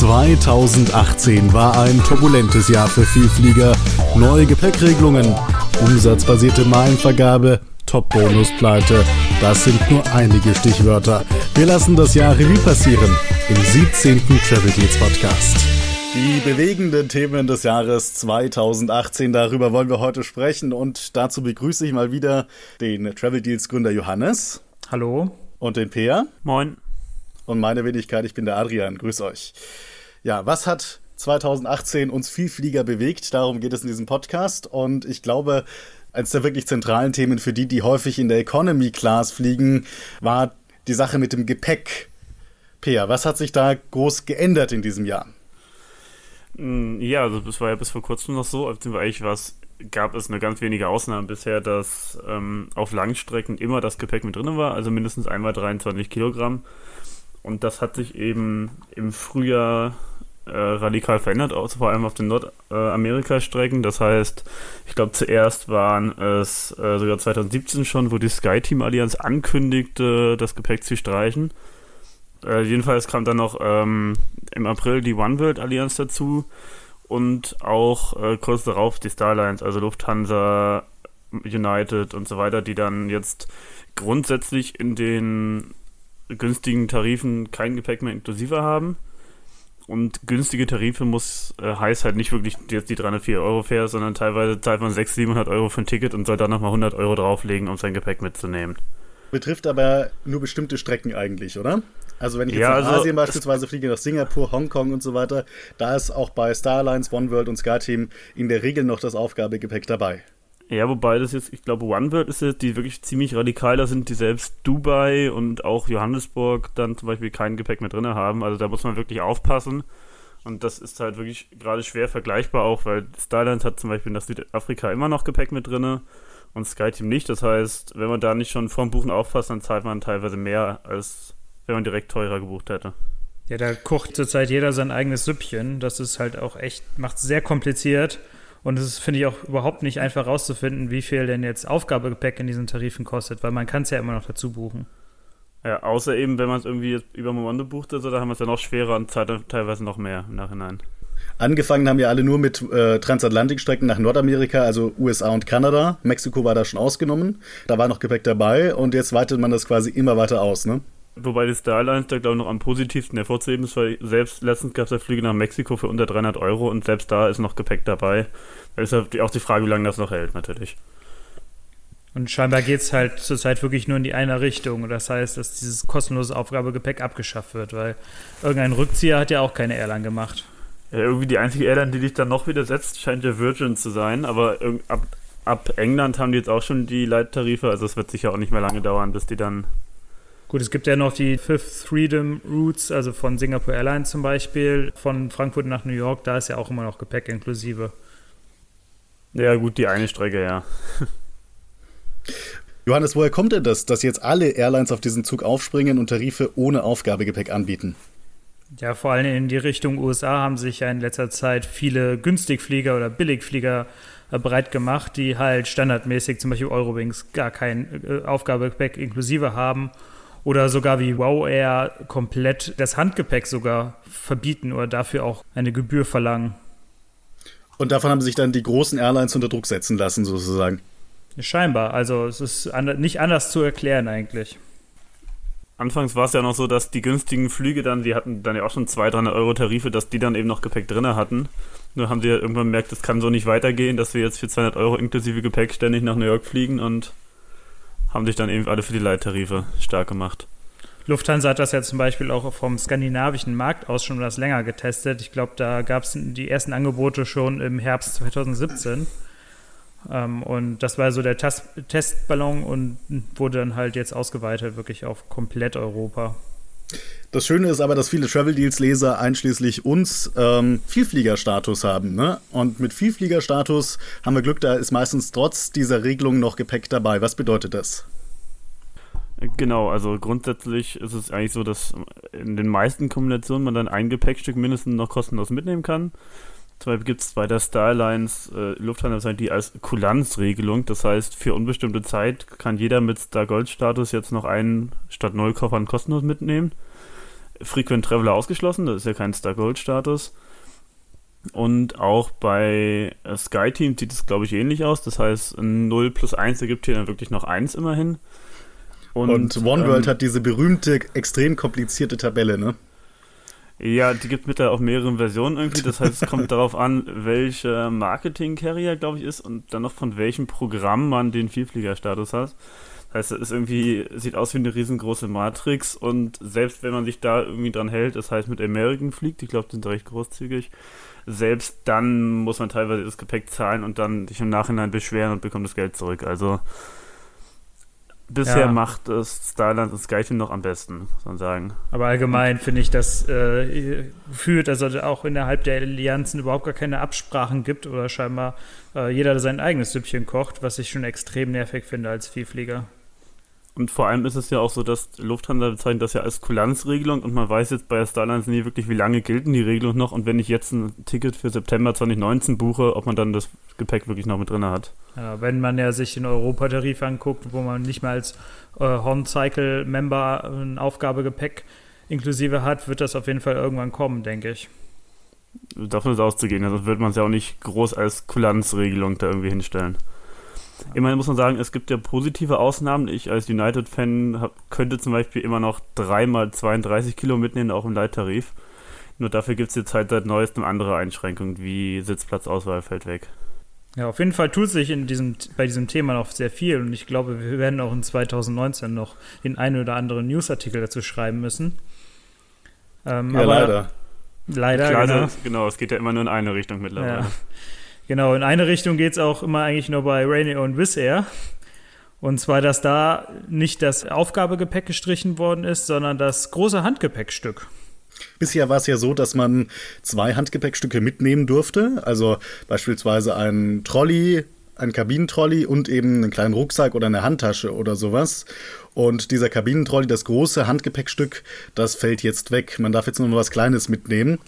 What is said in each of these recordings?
2018 war ein turbulentes Jahr für Vielflieger. Neue Gepäckregelungen, umsatzbasierte Meilenvergabe, Top-Bonus-Pleite. Das sind nur einige Stichwörter. Wir lassen das Jahr Revue passieren im 17. Travel Deals Podcast. Die bewegenden Themen des Jahres 2018, darüber wollen wir heute sprechen und dazu begrüße ich mal wieder den Travel Deals Gründer Johannes. Hallo. Und den Peer. Moin. Und meine Wenigkeit, ich bin der Adrian. Grüß euch. Ja, was hat 2018 uns Vielflieger bewegt? Darum geht es in diesem Podcast. Und ich glaube, eines der wirklich zentralen Themen für die, die häufig in der Economy Class fliegen, war die Sache mit dem Gepäck. Peer, was hat sich da groß geändert in diesem Jahr? Mm, ja, also das war ja bis vor kurzem noch so, eigentlich was gab es nur ganz wenige Ausnahmen bisher, dass ähm, auf Langstrecken immer das Gepäck mit drin war, also mindestens einmal 23 Kilogramm. Und das hat sich eben im Frühjahr äh, radikal verändert, auch vor allem auf den Nordamerika-Strecken. Das heißt, ich glaube, zuerst waren es äh, sogar 2017 schon, wo die SkyTeam-Allianz ankündigte, das Gepäck zu streichen. Äh, jedenfalls kam dann noch ähm, im April die One World Allianz dazu und auch äh, kurz darauf die Starlines, also Lufthansa, United und so weiter, die dann jetzt grundsätzlich in den günstigen Tarifen kein Gepäck mehr inklusive haben. Und günstige Tarife muss äh, heißt halt nicht wirklich jetzt die 304 Euro fair, sondern teilweise zahlt man 600, 700 Euro für ein Ticket und soll dann nochmal 100 Euro drauflegen, um sein Gepäck mitzunehmen. Betrifft aber nur bestimmte Strecken eigentlich, oder? Also wenn ich jetzt ja, nach also Asien beispielsweise fliege, nach Singapur, Hongkong und so weiter, da ist auch bei Starlines, OneWorld und SkyTeam in der Regel noch das Aufgabegepäck dabei. Ja, wobei das jetzt, ich glaube, OneWorld ist jetzt, die wirklich ziemlich radikal, da sind die selbst Dubai und auch Johannesburg dann zum Beispiel kein Gepäck mehr drin haben. Also da muss man wirklich aufpassen. Und das ist halt wirklich gerade schwer vergleichbar auch, weil Starlines hat zum Beispiel nach Südafrika immer noch Gepäck mit drin und SkyTeam nicht. Das heißt, wenn man da nicht schon vorm Buchen aufpasst, dann zahlt man teilweise mehr, als wenn man direkt teurer gebucht hätte. Ja, da kocht zurzeit jeder sein eigenes Süppchen. Das ist halt auch echt, macht sehr kompliziert. Und es ist, finde ich, auch überhaupt nicht einfach rauszufinden, wie viel denn jetzt Aufgabegepäck in diesen Tarifen kostet, weil man kann es ja immer noch dazu buchen. Ja, außer eben, wenn man es irgendwie jetzt über Momondo bucht, also, da haben wir es ja noch schwerer und zahlt teilweise noch mehr im Nachhinein. Angefangen haben ja alle nur mit äh, Transatlantikstrecken nach Nordamerika, also USA und Kanada. Mexiko war da schon ausgenommen. Da war noch Gepäck dabei und jetzt weitet man das quasi immer weiter aus, ne? Wobei die Starlines da, glaube ich, noch am positivsten hervorzuheben ist, weil selbst letztens gab es ja Flüge nach Mexiko für unter 300 Euro und selbst da ist noch Gepäck dabei. Da ist ja auch die Frage, wie lange das noch hält, natürlich. Und scheinbar geht es halt zurzeit wirklich nur in die eine Richtung. Das heißt, dass dieses kostenlose Aufgabegepäck abgeschafft wird, weil irgendein Rückzieher hat ja auch keine Airline gemacht. Ja, irgendwie die einzige Airline, die dich dann noch widersetzt, scheint ja Virgin zu sein, aber ab, ab England haben die jetzt auch schon die Leittarife, also es wird sicher auch nicht mehr lange dauern, bis die dann Gut, es gibt ja noch die Fifth Freedom Routes, also von Singapore Airlines zum Beispiel, von Frankfurt nach New York, da ist ja auch immer noch Gepäck inklusive. Ja, gut, die eine Strecke, ja. Johannes, woher kommt denn das, dass jetzt alle Airlines auf diesen Zug aufspringen und Tarife ohne Aufgabegepäck anbieten? Ja, vor allem in die Richtung USA haben sich ja in letzter Zeit viele Günstigflieger oder Billigflieger äh, bereit gemacht, die halt standardmäßig zum Beispiel Eurowings gar kein äh, Aufgabegepäck inklusive haben oder sogar wie Wow Air komplett das Handgepäck sogar verbieten oder dafür auch eine Gebühr verlangen. Und davon haben sich dann die großen Airlines unter Druck setzen lassen, sozusagen. Scheinbar. Also es ist nicht anders zu erklären eigentlich. Anfangs war es ja noch so, dass die günstigen Flüge dann, die hatten dann ja auch schon 200, 300 Euro Tarife, dass die dann eben noch Gepäck drin hatten. Nur haben sie ja irgendwann gemerkt, das kann so nicht weitergehen, dass wir jetzt für 200 Euro inklusive Gepäck ständig nach New York fliegen und haben sich dann eben alle für die Leittarife stark gemacht. Lufthansa hat das ja zum Beispiel auch vom skandinavischen Markt aus schon etwas länger getestet. Ich glaube, da gab es die ersten Angebote schon im Herbst 2017. Ähm, und das war so der Tas Testballon und wurde dann halt jetzt ausgeweitet, wirklich auf komplett Europa. Das Schöne ist aber, dass viele Travel Deals Leser einschließlich uns ähm, Vielfliegerstatus haben. Ne? Und mit Vielfliegerstatus haben wir Glück, da ist meistens trotz dieser Regelung noch Gepäck dabei. Was bedeutet das? Genau, also grundsätzlich ist es eigentlich so, dass in den meisten Kombinationen man dann ein Gepäckstück mindestens noch kostenlos mitnehmen kann. Zum Beispiel gibt es bei der Starlines äh, Lufthansa die als Kulanzregelung. Das heißt, für unbestimmte Zeit kann jeder mit Star Gold Status jetzt noch einen statt null Koffern kostenlos mitnehmen. Frequent Traveler ausgeschlossen, das ist ja kein Star Gold Status. Und auch bei äh, SkyTeam sieht es, glaube ich, ähnlich aus. Das heißt, 0 plus 1 ergibt hier dann wirklich noch 1 immerhin. Und, und OneWorld ähm, hat diese berühmte, extrem komplizierte Tabelle, ne? Ja, die gibt mit auch mehreren Versionen irgendwie. Das heißt, es kommt darauf an, welcher Marketing-Carrier, glaube ich, ist und dann noch von welchem Programm man den Vielfliegerstatus hat. Das heißt, es ist irgendwie, sieht aus wie eine riesengroße Matrix und selbst wenn man sich da irgendwie dran hält, das heißt mit American fliegt, ich glaube, die sind recht großzügig, selbst dann muss man teilweise das Gepäck zahlen und dann sich im Nachhinein beschweren und bekommt das Geld zurück. Also bisher ja. macht es Starland und Skyteam noch am besten, muss man sagen. Aber allgemein finde ich, dass äh, führt, also auch innerhalb der Allianzen überhaupt gar keine Absprachen gibt oder scheinbar äh, jeder sein eigenes Süppchen kocht, was ich schon extrem nervig finde als Vielflieger. Und vor allem ist es ja auch so, dass Lufthansa bezeichnet das ja als Kulanzregelung und man weiß jetzt bei Starlines nie wirklich, wie lange gelten die Regelungen noch und wenn ich jetzt ein Ticket für September 2019 buche, ob man dann das Gepäck wirklich noch mit drin hat. Ja, wenn man ja sich den Europatarif anguckt, wo man nicht mal als äh, Horn-Cycle-Member ein Aufgabegepäck inklusive hat, wird das auf jeden Fall irgendwann kommen, denke ich. Davon ist auszugehen, also wird man es ja auch nicht groß als Kulanzregelung da irgendwie hinstellen. Immerhin muss man sagen, es gibt ja positive Ausnahmen. Ich als United-Fan könnte zum Beispiel immer noch dreimal 32 Kilo mitnehmen, auch im Leittarif. Nur dafür gibt es jetzt halt seit neuestem andere Einschränkungen, wie Sitzplatzauswahl fällt weg. Ja, auf jeden Fall tut sich in diesem, bei diesem Thema noch sehr viel und ich glaube, wir werden auch in 2019 noch den einen oder anderen Newsartikel dazu schreiben müssen. Ähm, ja, leider. Leider, Klar, genau. genau. Es geht ja immer nur in eine Richtung mittlerweile. Ja. Genau, in eine Richtung geht es auch immer eigentlich nur bei Rainier und Wizz Air. Und zwar, dass da nicht das Aufgabegepäck gestrichen worden ist, sondern das große Handgepäckstück. Bisher war es ja so, dass man zwei Handgepäckstücke mitnehmen durfte. Also beispielsweise ein Trolley, ein Kabinentrolley und eben einen kleinen Rucksack oder eine Handtasche oder sowas. Und dieser Kabinentrolley, das große Handgepäckstück, das fällt jetzt weg. Man darf jetzt nur noch was Kleines mitnehmen.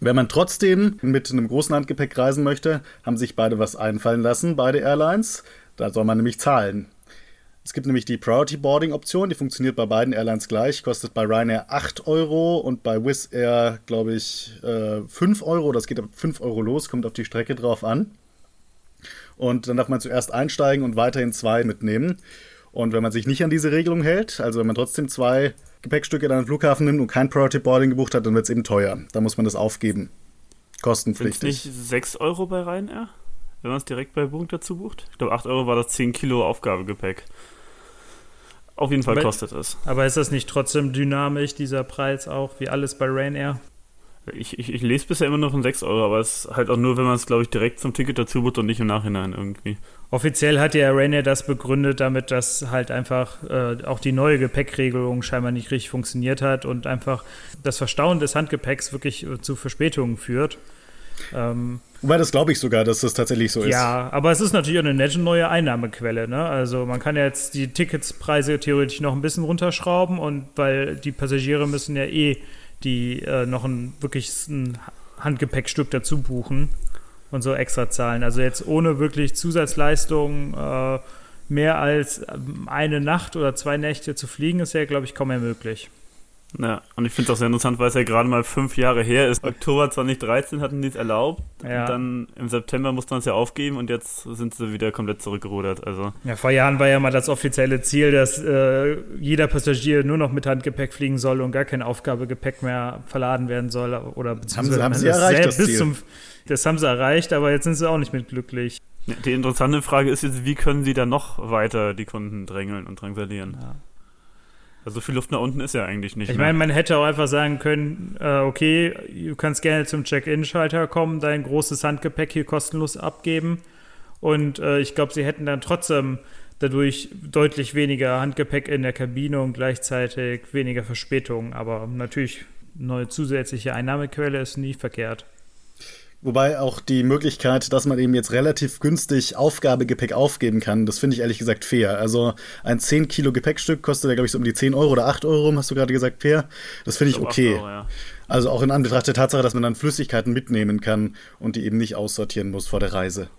Wenn man trotzdem mit einem großen Handgepäck reisen möchte, haben sich beide was einfallen lassen, beide Airlines. Da soll man nämlich zahlen. Es gibt nämlich die Priority Boarding Option, die funktioniert bei beiden Airlines gleich, kostet bei Ryanair 8 Euro und bei Wizz Air, glaube ich, 5 äh, Euro. Das geht ab 5 Euro los, kommt auf die Strecke drauf an. Und dann darf man zuerst einsteigen und weiterhin zwei mitnehmen. Und wenn man sich nicht an diese Regelung hält, also wenn man trotzdem zwei Gepäckstücke dann am Flughafen nimmt und kein Priority Boarding gebucht hat, dann wird es eben teuer. Da muss man das aufgeben. Kostenpflichtig. Sind nicht 6 Euro bei Ryanair? Wenn man es direkt bei Buchung dazu bucht? Ich glaube, 8 Euro war das 10 Kilo Aufgabegepäck. Auf jeden Fall aber, kostet es. Aber ist das nicht trotzdem dynamisch, dieser Preis auch, wie alles bei Ryanair? Ich, ich, ich lese bisher immer nur von 6 Euro, aber es ist halt auch nur, wenn man es, glaube ich, direkt zum Ticket dazu bucht und nicht im Nachhinein irgendwie. Offiziell hat ja Rainier das begründet damit, dass halt einfach äh, auch die neue Gepäckregelung scheinbar nicht richtig funktioniert hat und einfach das Verstauen des Handgepäcks wirklich äh, zu Verspätungen führt. Ähm, Wobei das glaube ich sogar, dass das tatsächlich so ist. Ja, aber es ist natürlich auch eine nette neue Einnahmequelle. Ne? Also man kann ja jetzt die Ticketspreise theoretisch noch ein bisschen runterschrauben und weil die Passagiere müssen ja eh die äh, noch ein wirklich ein Handgepäckstück dazu buchen und so extra zahlen. Also jetzt ohne wirklich Zusatzleistungen äh, mehr als ähm, eine Nacht oder zwei Nächte zu fliegen, ist ja, glaube ich, kaum mehr möglich. Ja, und ich finde es auch sehr interessant, weil es ja gerade mal fünf Jahre her ist. Oktober 2013 hatten die es erlaubt. Ja. Und dann im September musste man es ja aufgeben und jetzt sind sie wieder komplett zurückgerudert. Also. Ja, vor Jahren war ja mal das offizielle Ziel, dass äh, jeder Passagier nur noch mit Handgepäck fliegen soll und gar kein Aufgabegepäck mehr verladen werden soll. Oder beziehungsweise haben sie, haben sie erreicht, das, bis Ziel. Zum, das haben sie erreicht, aber jetzt sind sie auch nicht mit glücklich. Die interessante Frage ist jetzt, wie können sie da noch weiter die Kunden drängeln und drangsalieren? Ja. Also viel Luft nach unten ist ja eigentlich nicht. Ich meine, man hätte auch einfach sagen können, äh, okay, du kannst gerne zum Check-in-Schalter kommen, dein großes Handgepäck hier kostenlos abgeben. Und äh, ich glaube, sie hätten dann trotzdem dadurch deutlich weniger Handgepäck in der Kabine und gleichzeitig weniger Verspätung. Aber natürlich, eine neue zusätzliche Einnahmequelle ist nie verkehrt. Wobei auch die Möglichkeit, dass man eben jetzt relativ günstig Aufgabegepäck aufgeben kann, das finde ich ehrlich gesagt fair. Also ein 10 Kilo Gepäckstück kostet ja, glaube ich, so um die 10 Euro oder 8 Euro, hast du gerade gesagt, fair. Das finde ich, ich okay. Euro, ja. Also auch in Anbetracht der Tatsache, dass man dann Flüssigkeiten mitnehmen kann und die eben nicht aussortieren muss vor der Reise.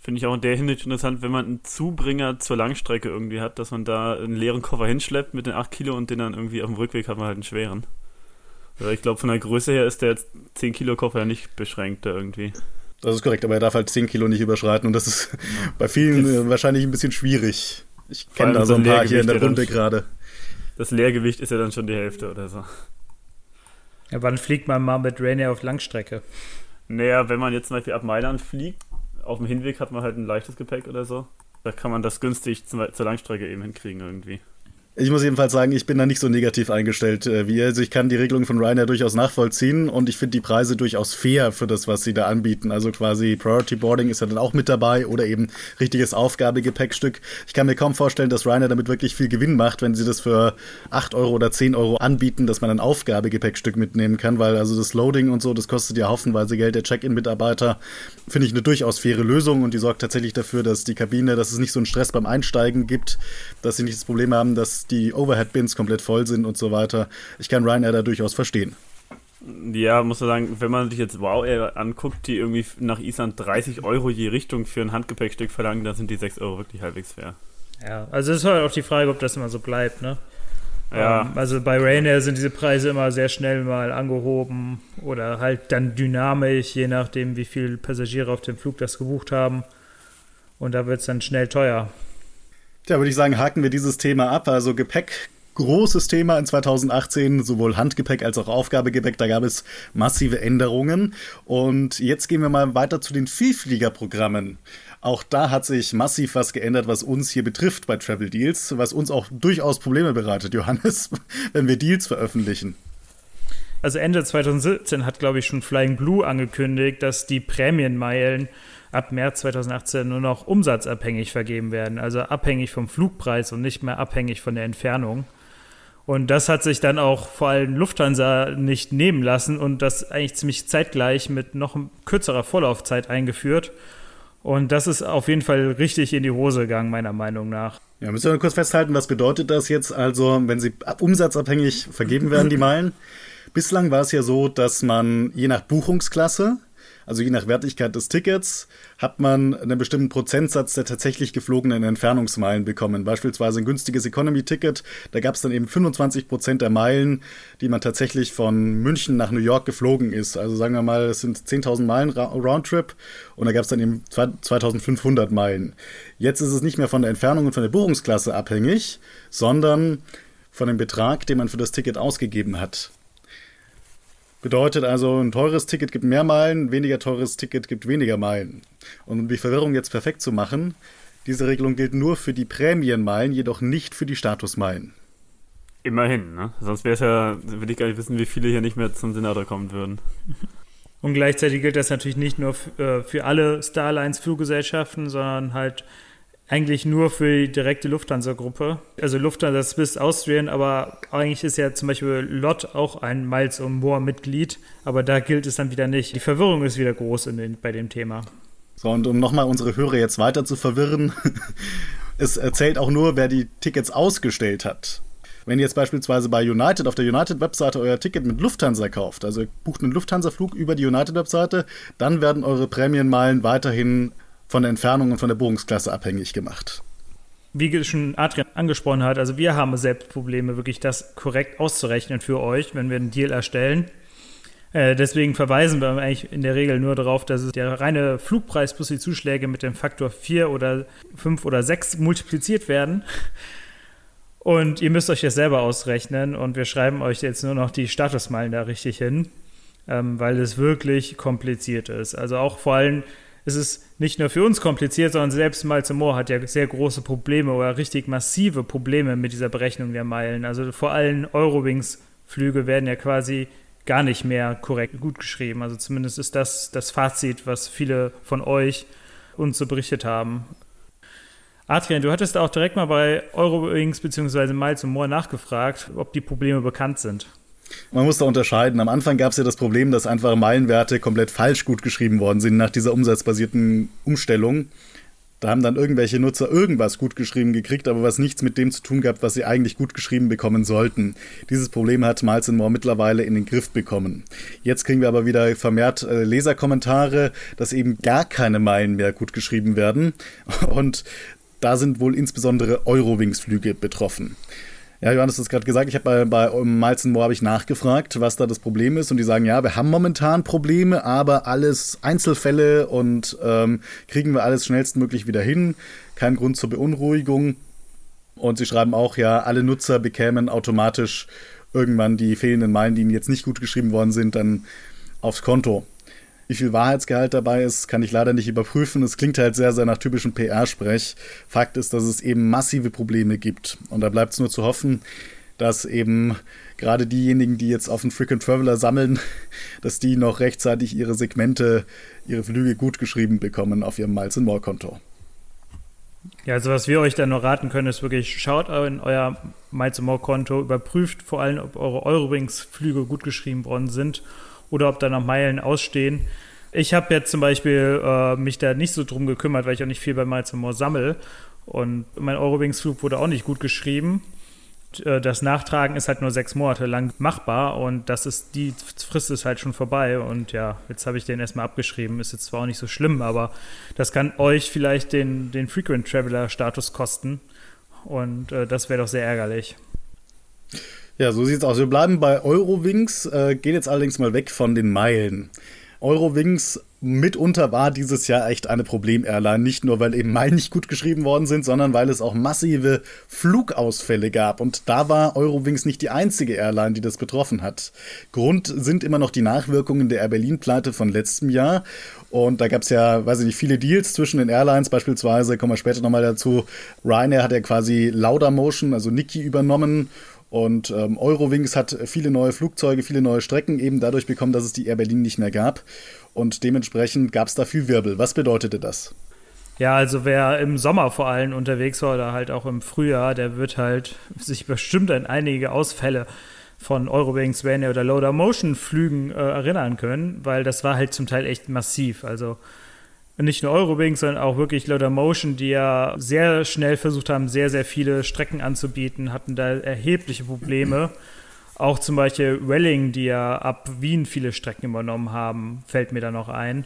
Finde ich auch in der Hinsicht interessant, wenn man einen Zubringer zur Langstrecke irgendwie hat, dass man da einen leeren Koffer hinschleppt mit den 8 Kilo und den dann irgendwie auf dem Rückweg hat man halt einen schweren. Ja, ich glaube, von der Größe her ist der 10 Kilo Koffer ja nicht beschränkt da irgendwie. Das ist korrekt, aber er darf halt 10 Kilo nicht überschreiten und das ist bei vielen das wahrscheinlich ein bisschen schwierig. Ich kenne da so ein paar hier in der Runde gerade. Das Leergewicht ist ja dann schon die Hälfte oder so. Ja, wann fliegt man mal mit Rainier auf Langstrecke? Naja, wenn man jetzt zum Beispiel ab Mailand fliegt, auf dem Hinweg hat man halt ein leichtes Gepäck oder so. Da kann man das günstig zur Langstrecke eben hinkriegen irgendwie. Ich muss jedenfalls sagen, ich bin da nicht so negativ eingestellt äh, wie ihr. Also ich kann die Regelung von Ryanair durchaus nachvollziehen und ich finde die Preise durchaus fair für das, was sie da anbieten. Also quasi Priority Boarding ist ja dann auch mit dabei oder eben richtiges Aufgabegepäckstück. Ich kann mir kaum vorstellen, dass Ryanair damit wirklich viel Gewinn macht, wenn sie das für 8 Euro oder 10 Euro anbieten, dass man ein Aufgabegepäckstück mitnehmen kann, weil also das Loading und so, das kostet ja haufenweise Geld. Der Check-in-Mitarbeiter finde ich eine durchaus faire Lösung und die sorgt tatsächlich dafür, dass die Kabine, dass es nicht so einen Stress beim Einsteigen gibt, dass sie nicht das Problem haben, dass die Overhead-Bins komplett voll sind und so weiter. Ich kann Ryanair da durchaus verstehen. Ja, muss man sagen, wenn man sich jetzt Wow Air anguckt, die irgendwie nach Island 30 Euro je Richtung für ein Handgepäckstück verlangen, dann sind die 6 Euro wirklich halbwegs fair. Ja, also es ist halt auch die Frage, ob das immer so bleibt, ne? Ja. Ähm, also bei Ryanair sind diese Preise immer sehr schnell mal angehoben oder halt dann dynamisch, je nachdem, wie viele Passagiere auf dem Flug das gebucht haben. Und da wird es dann schnell teuer. Ja, würde ich sagen, haken wir dieses Thema ab. Also Gepäck, großes Thema in 2018, sowohl Handgepäck als auch Aufgabegepäck. Da gab es massive Änderungen. Und jetzt gehen wir mal weiter zu den Vielfliegerprogrammen. Auch da hat sich massiv was geändert, was uns hier betrifft bei Travel Deals, was uns auch durchaus Probleme bereitet, Johannes, wenn wir Deals veröffentlichen. Also Ende 2017 hat, glaube ich, schon Flying Blue angekündigt, dass die Prämienmeilen ab März 2018 nur noch umsatzabhängig vergeben werden, also abhängig vom Flugpreis und nicht mehr abhängig von der Entfernung. Und das hat sich dann auch vor allem Lufthansa nicht nehmen lassen und das eigentlich ziemlich zeitgleich mit noch kürzerer Vorlaufzeit eingeführt. Und das ist auf jeden Fall richtig in die Hose gegangen, meiner Meinung nach. Ja, müssen wir kurz festhalten, was bedeutet das jetzt? Also, wenn sie umsatzabhängig vergeben werden, die Meilen. Bislang war es ja so, dass man je nach Buchungsklasse also je nach Wertigkeit des Tickets, hat man einen bestimmten Prozentsatz der tatsächlich geflogenen Entfernungsmeilen bekommen. Beispielsweise ein günstiges Economy-Ticket, da gab es dann eben 25 Prozent der Meilen, die man tatsächlich von München nach New York geflogen ist. Also sagen wir mal, es sind 10.000 Meilen Roundtrip und da gab es dann eben 2.500 Meilen. Jetzt ist es nicht mehr von der Entfernung und von der Buchungsklasse abhängig, sondern von dem Betrag, den man für das Ticket ausgegeben hat. Bedeutet also, ein teures Ticket gibt mehr Meilen, ein weniger teures Ticket gibt weniger Meilen. Und um die Verwirrung jetzt perfekt zu machen, diese Regelung gilt nur für die Prämienmeilen, jedoch nicht für die Statusmeilen. Immerhin, ne? Sonst wäre es ja, würde ich gar nicht wissen, wie viele hier nicht mehr zum Senator kommen würden. Und gleichzeitig gilt das natürlich nicht nur äh, für alle Starlines-Fluggesellschaften, sondern halt eigentlich nur für die direkte Lufthansa-Gruppe. Also Lufthansa Swiss Austrian, aber eigentlich ist ja zum Beispiel LOT auch ein Miles und More Mitglied, aber da gilt es dann wieder nicht. Die Verwirrung ist wieder groß den, bei dem Thema. So, und um nochmal unsere Hörer jetzt weiter zu verwirren, es erzählt auch nur, wer die Tickets ausgestellt hat. Wenn ihr jetzt beispielsweise bei United auf der United-Webseite euer Ticket mit Lufthansa kauft, also bucht einen Lufthansa-Flug über die United-Webseite, dann werden eure Prämienmeilen weiterhin von der Entfernung und von der Bohrungsklasse abhängig gemacht. Wie schon Adrian angesprochen hat, also wir haben selbst Probleme, wirklich das korrekt auszurechnen für euch, wenn wir einen Deal erstellen. Äh, deswegen verweisen wir eigentlich in der Regel nur darauf, dass der reine Flugpreis plus die Zuschläge mit dem Faktor 4 oder 5 oder 6 multipliziert werden. Und ihr müsst euch das selber ausrechnen und wir schreiben euch jetzt nur noch die Statusmeilen da richtig hin, ähm, weil es wirklich kompliziert ist. Also auch vor allem es ist nicht nur für uns kompliziert, sondern selbst Miles Moore hat ja sehr große Probleme oder richtig massive Probleme mit dieser Berechnung der Meilen. Also vor allem Eurowings-Flüge werden ja quasi gar nicht mehr korrekt gut geschrieben. Also zumindest ist das das Fazit, was viele von euch uns so berichtet haben. Adrian, du hattest auch direkt mal bei Eurowings bzw. Miles Moore nachgefragt, ob die Probleme bekannt sind. Man muss da unterscheiden. Am Anfang gab es ja das Problem, dass einfach Meilenwerte komplett falsch gut geschrieben worden sind nach dieser umsatzbasierten Umstellung. Da haben dann irgendwelche Nutzer irgendwas gut geschrieben gekriegt, aber was nichts mit dem zu tun gehabt, was sie eigentlich gut geschrieben bekommen sollten. Dieses Problem hat Miles More mittlerweile in den Griff bekommen. Jetzt kriegen wir aber wieder vermehrt äh, Leserkommentare, dass eben gar keine Meilen mehr gut geschrieben werden. Und da sind wohl insbesondere Eurowings-Flüge betroffen. Ja, Johannes hat es gerade gesagt, ich habe bei, bei Miles Moore habe ich nachgefragt, was da das Problem ist. Und die sagen, ja, wir haben momentan Probleme, aber alles Einzelfälle und ähm, kriegen wir alles schnellstmöglich wieder hin. Kein Grund zur Beunruhigung. Und sie schreiben auch, ja, alle Nutzer bekämen automatisch irgendwann die fehlenden Meilen, die ihnen jetzt nicht gut geschrieben worden sind, dann aufs Konto. Wie viel Wahrheitsgehalt dabei ist, kann ich leider nicht überprüfen. Es klingt halt sehr, sehr nach typischem PR-Sprech. Fakt ist, dass es eben massive Probleme gibt. Und da bleibt es nur zu hoffen, dass eben gerade diejenigen, die jetzt auf den Frequent Traveler sammeln, dass die noch rechtzeitig ihre Segmente, ihre Flüge gut geschrieben bekommen auf ihrem Miles More Konto. Ja, also was wir euch dann noch raten können, ist wirklich, schaut in euer Miles More Konto, überprüft vor allem, ob eure Eurowings-Flüge gut geschrieben worden sind oder ob da noch Meilen ausstehen. Ich habe jetzt zum Beispiel äh, mich da nicht so drum gekümmert, weil ich auch nicht viel bei Miles More sammle. Und mein Eurowings-Flug wurde auch nicht gut geschrieben. Äh, das Nachtragen ist halt nur sechs Monate lang machbar und das ist, die Frist ist halt schon vorbei. Und ja, jetzt habe ich den erstmal abgeschrieben. Ist jetzt zwar auch nicht so schlimm, aber das kann euch vielleicht den, den Frequent Traveler-Status kosten. Und äh, das wäre doch sehr ärgerlich. Ja, so sieht's aus. Wir bleiben bei Eurowings, äh, gehen jetzt allerdings mal weg von den Meilen. Eurowings mitunter war dieses Jahr echt eine Problem-Airline. Nicht nur, weil eben Meilen nicht gut geschrieben worden sind, sondern weil es auch massive Flugausfälle gab. Und da war Eurowings nicht die einzige Airline, die das betroffen hat. Grund sind immer noch die Nachwirkungen der Air Berlin-Pleite von letztem Jahr. Und da gab es ja, weiß ich nicht, viele Deals zwischen den Airlines. Beispielsweise, kommen wir später nochmal dazu, Ryanair hat ja quasi Laudamotion, also Niki, übernommen und ähm, Eurowings hat viele neue Flugzeuge, viele neue Strecken eben dadurch bekommen, dass es die Air Berlin nicht mehr gab. Und dementsprechend gab es da viel Wirbel. Was bedeutete das? Ja, also wer im Sommer vor allem unterwegs war oder halt auch im Frühjahr, der wird halt sich bestimmt an einige Ausfälle von Eurowings, Ryanair oder Loader Motion Flügen äh, erinnern können, weil das war halt zum Teil echt massiv. Also nicht nur Eurowings, sondern auch wirklich Motion, die ja sehr schnell versucht haben, sehr, sehr viele Strecken anzubieten, hatten da erhebliche Probleme. Auch zum Beispiel Welling, die ja ab Wien viele Strecken übernommen haben, fällt mir da noch ein.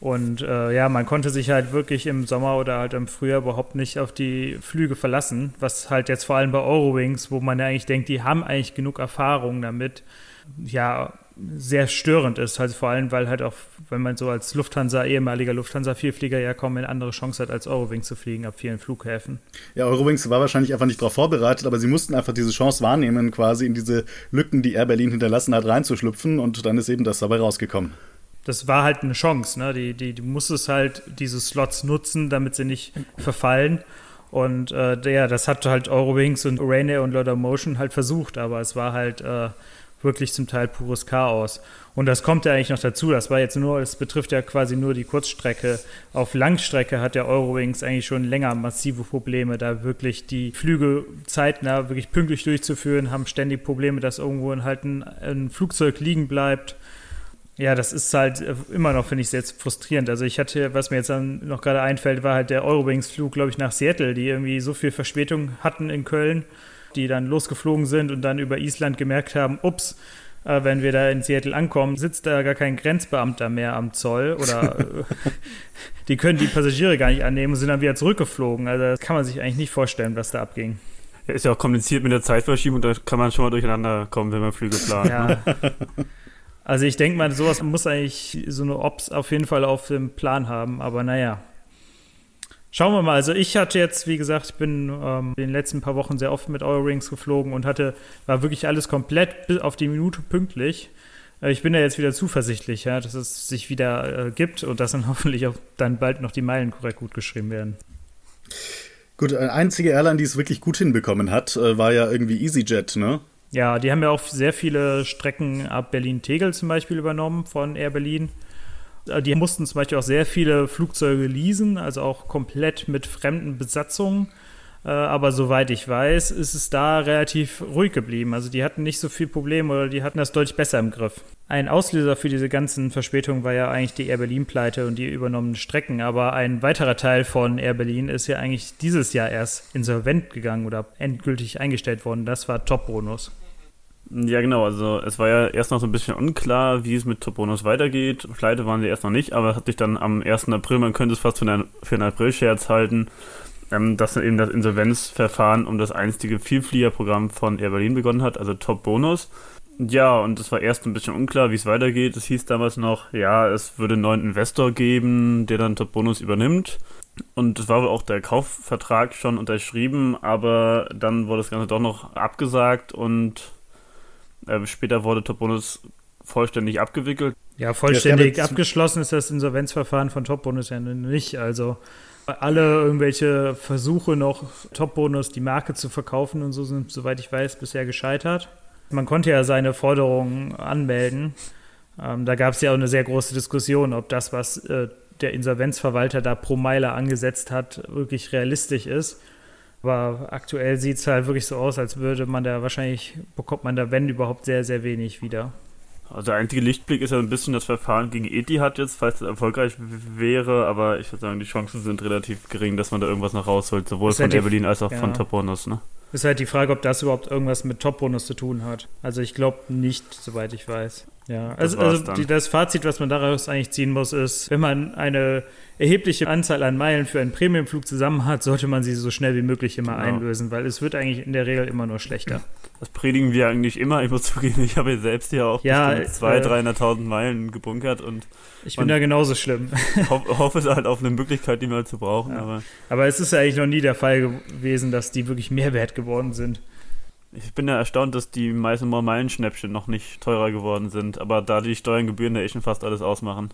Und äh, ja, man konnte sich halt wirklich im Sommer oder halt im Frühjahr überhaupt nicht auf die Flüge verlassen, was halt jetzt vor allem bei Eurowings, wo man ja eigentlich denkt, die haben eigentlich genug Erfahrung damit, ja, sehr störend ist. Also vor allem, weil halt auch, wenn man so als Lufthansa, ehemaliger Lufthansa-Vielflieger ja kaum eine andere Chance hat, als Eurowings zu fliegen ab vielen Flughäfen. Ja, Eurowings war wahrscheinlich einfach nicht darauf vorbereitet, aber sie mussten einfach diese Chance wahrnehmen, quasi in diese Lücken, die Air Berlin hinterlassen hat, reinzuschlüpfen und dann ist eben das dabei rausgekommen. Das war halt eine Chance, ne? Die, die, die musstest halt diese Slots nutzen, damit sie nicht verfallen. Und äh, ja, das hat halt Eurowings und Ryanair und Motion halt versucht, aber es war halt äh, wirklich zum Teil pures Chaos. Und das kommt ja eigentlich noch dazu. Das war jetzt nur, es betrifft ja quasi nur die Kurzstrecke. Auf Langstrecke hat der Eurowings eigentlich schon länger massive Probleme, da wirklich die Flüge zeitnah wirklich pünktlich durchzuführen, haben ständig Probleme, dass irgendwo halt ein, ein Flugzeug liegen bleibt. Ja, das ist halt immer noch, finde ich, sehr frustrierend. Also ich hatte, was mir jetzt noch gerade einfällt, war halt der Eurowings-Flug, glaube ich, nach Seattle, die irgendwie so viel Verspätung hatten in Köln die dann losgeflogen sind und dann über Island gemerkt haben, ups, äh, wenn wir da in Seattle ankommen, sitzt da gar kein Grenzbeamter mehr am Zoll oder die können die Passagiere gar nicht annehmen und sind dann wieder zurückgeflogen. Also das kann man sich eigentlich nicht vorstellen, was da abging. Ja, ist ja auch kompliziert mit der Zeitverschiebung, da kann man schon mal durcheinander kommen, wenn man Flüge plant. Ja. Also ich denke mal, sowas muss eigentlich so eine Ops auf jeden Fall auf dem Plan haben, aber naja, Schauen wir mal. Also ich hatte jetzt, wie gesagt, ich bin ähm, in den letzten paar Wochen sehr oft mit Eurowings geflogen und hatte, war wirklich alles komplett bis auf die Minute pünktlich. Äh, ich bin da jetzt wieder zuversichtlich, ja, dass es sich wieder äh, gibt und dass dann hoffentlich auch dann bald noch die Meilen korrekt gut geschrieben werden. Gut, eine einzige Airline, die es wirklich gut hinbekommen hat, äh, war ja irgendwie EasyJet, ne? Ja, die haben ja auch sehr viele Strecken ab Berlin-Tegel zum Beispiel übernommen von Air Berlin. Äh, die mussten zum Beispiel auch sehr viele Flugzeuge leasen, also auch komplett mit fremden Besatzungen. Äh, aber soweit ich weiß, ist es da relativ ruhig geblieben. Also die hatten nicht so viel Probleme oder die hatten das deutlich besser im Griff. Ein Auslöser für diese ganzen Verspätungen war ja eigentlich die Air Berlin-Pleite und die übernommenen Strecken. Aber ein weiterer Teil von Air Berlin ist ja eigentlich dieses Jahr erst insolvent gegangen oder endgültig eingestellt worden. Das war Top-Bonus. Ja, genau. Also es war ja erst noch so ein bisschen unklar, wie es mit Top-Bonus weitergeht. Pleite waren sie erst noch nicht, aber es hat sich dann am 1. April, man könnte es fast für einen, für einen April-Scherz halten, ähm, dass eben das Insolvenzverfahren um das einstige Vielfliegerprogramm von Air Berlin begonnen hat, also Top Bonus. Ja, und es war erst ein bisschen unklar, wie es weitergeht. Es hieß damals noch, ja, es würde einen neuen Investor geben, der dann Top Bonus übernimmt. Und es war wohl auch der Kaufvertrag schon unterschrieben, aber dann wurde das Ganze doch noch abgesagt und äh, später wurde Top Bonus vollständig abgewickelt. Ja, vollständig abgeschlossen ist das Insolvenzverfahren von Top Bonus ja nicht. Also alle irgendwelche Versuche noch Top Bonus die Marke zu verkaufen und so sind, soweit ich weiß, bisher gescheitert. Man konnte ja seine Forderungen anmelden. Ähm, da gab es ja auch eine sehr große Diskussion, ob das, was äh, der Insolvenzverwalter da pro Meile angesetzt hat, wirklich realistisch ist. Aber aktuell sieht es halt wirklich so aus, als würde man da wahrscheinlich, bekommt man da, wenn überhaupt, sehr, sehr wenig wieder. Also der einzige Lichtblick ist ja ein bisschen das Verfahren gegen Etihad jetzt, falls es erfolgreich wäre, aber ich würde sagen, die Chancen sind relativ gering, dass man da irgendwas noch rausholt, sowohl von halt Evelyn als auch ja. von Toponus, ne? Ist halt die Frage, ob das überhaupt irgendwas mit Top-Bonus zu tun hat. Also ich glaube nicht, soweit ich weiß. Ja, also, also die, das Fazit, was man daraus eigentlich ziehen muss, ist, wenn man eine erhebliche Anzahl an Meilen für einen Premiumflug zusammen hat, sollte man sie so schnell wie möglich immer genau. einlösen, weil es wird eigentlich in der Regel immer nur schlechter. Das predigen wir eigentlich immer. Ich muss zugeben, ich habe selbst hier auch ja, 200.000, äh, 300.000 Meilen gebunkert und ich bin da genauso schlimm. Ho hoffe es halt auf eine Möglichkeit, die mal zu brauchen. Ja. Aber, aber es ist ja eigentlich noch nie der Fall gewesen, dass die wirklich Mehrwert geworden sind. Ich bin ja erstaunt, dass die meisten Meilenschnäppchen noch nicht teurer geworden sind, aber da die Steuerngebühren ja eh schon fast alles ausmachen.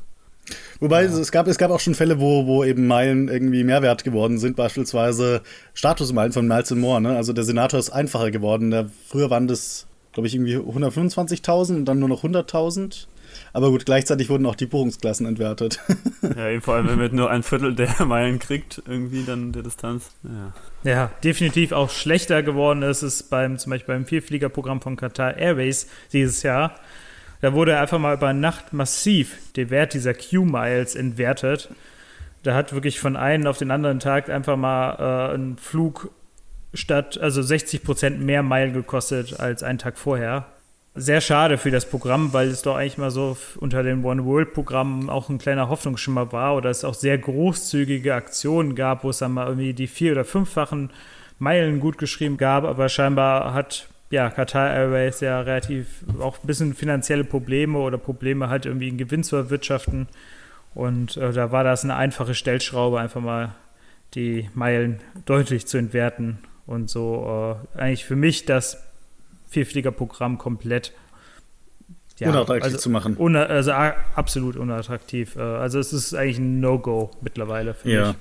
Wobei ja. es, gab, es gab auch schon Fälle, wo, wo eben Meilen irgendwie Mehrwert geworden sind, beispielsweise Statusmeilen von Miles Moore. Ne? Also der Senator ist einfacher geworden. Der, früher waren das, glaube ich, irgendwie 125.000 und dann nur noch 100.000. Aber gut, gleichzeitig wurden auch die Buchungsklassen entwertet. ja, eben vor allem, wenn man nur ein Viertel der Meilen kriegt, irgendwie dann der Distanz. Ja. ja, definitiv auch schlechter geworden ist es beim, zum Beispiel beim Vielfliegerprogramm von Qatar Airways dieses Jahr. Da wurde einfach mal über Nacht massiv der Wert dieser Q-Miles entwertet. Da hat wirklich von einem auf den anderen Tag einfach mal äh, ein Flug statt, also 60 Prozent mehr Meilen gekostet als einen Tag vorher. Sehr schade für das Programm, weil es doch eigentlich mal so unter den One World Programmen auch ein kleiner Hoffnungsschimmer war oder es auch sehr großzügige Aktionen gab, wo es dann mal irgendwie die vier- oder fünffachen Meilen gut geschrieben gab, aber scheinbar hat ja, Qatar Airways ja relativ auch ein bisschen finanzielle Probleme oder Probleme halt irgendwie einen Gewinn zu erwirtschaften. Und äh, da war das eine einfache Stellschraube, einfach mal die Meilen deutlich zu entwerten und so äh, eigentlich für mich das Vierfliegerprogramm komplett ja, unattraktiv also, zu machen. Un also absolut unattraktiv. Äh, also es ist eigentlich ein No-Go mittlerweile für ja. mich.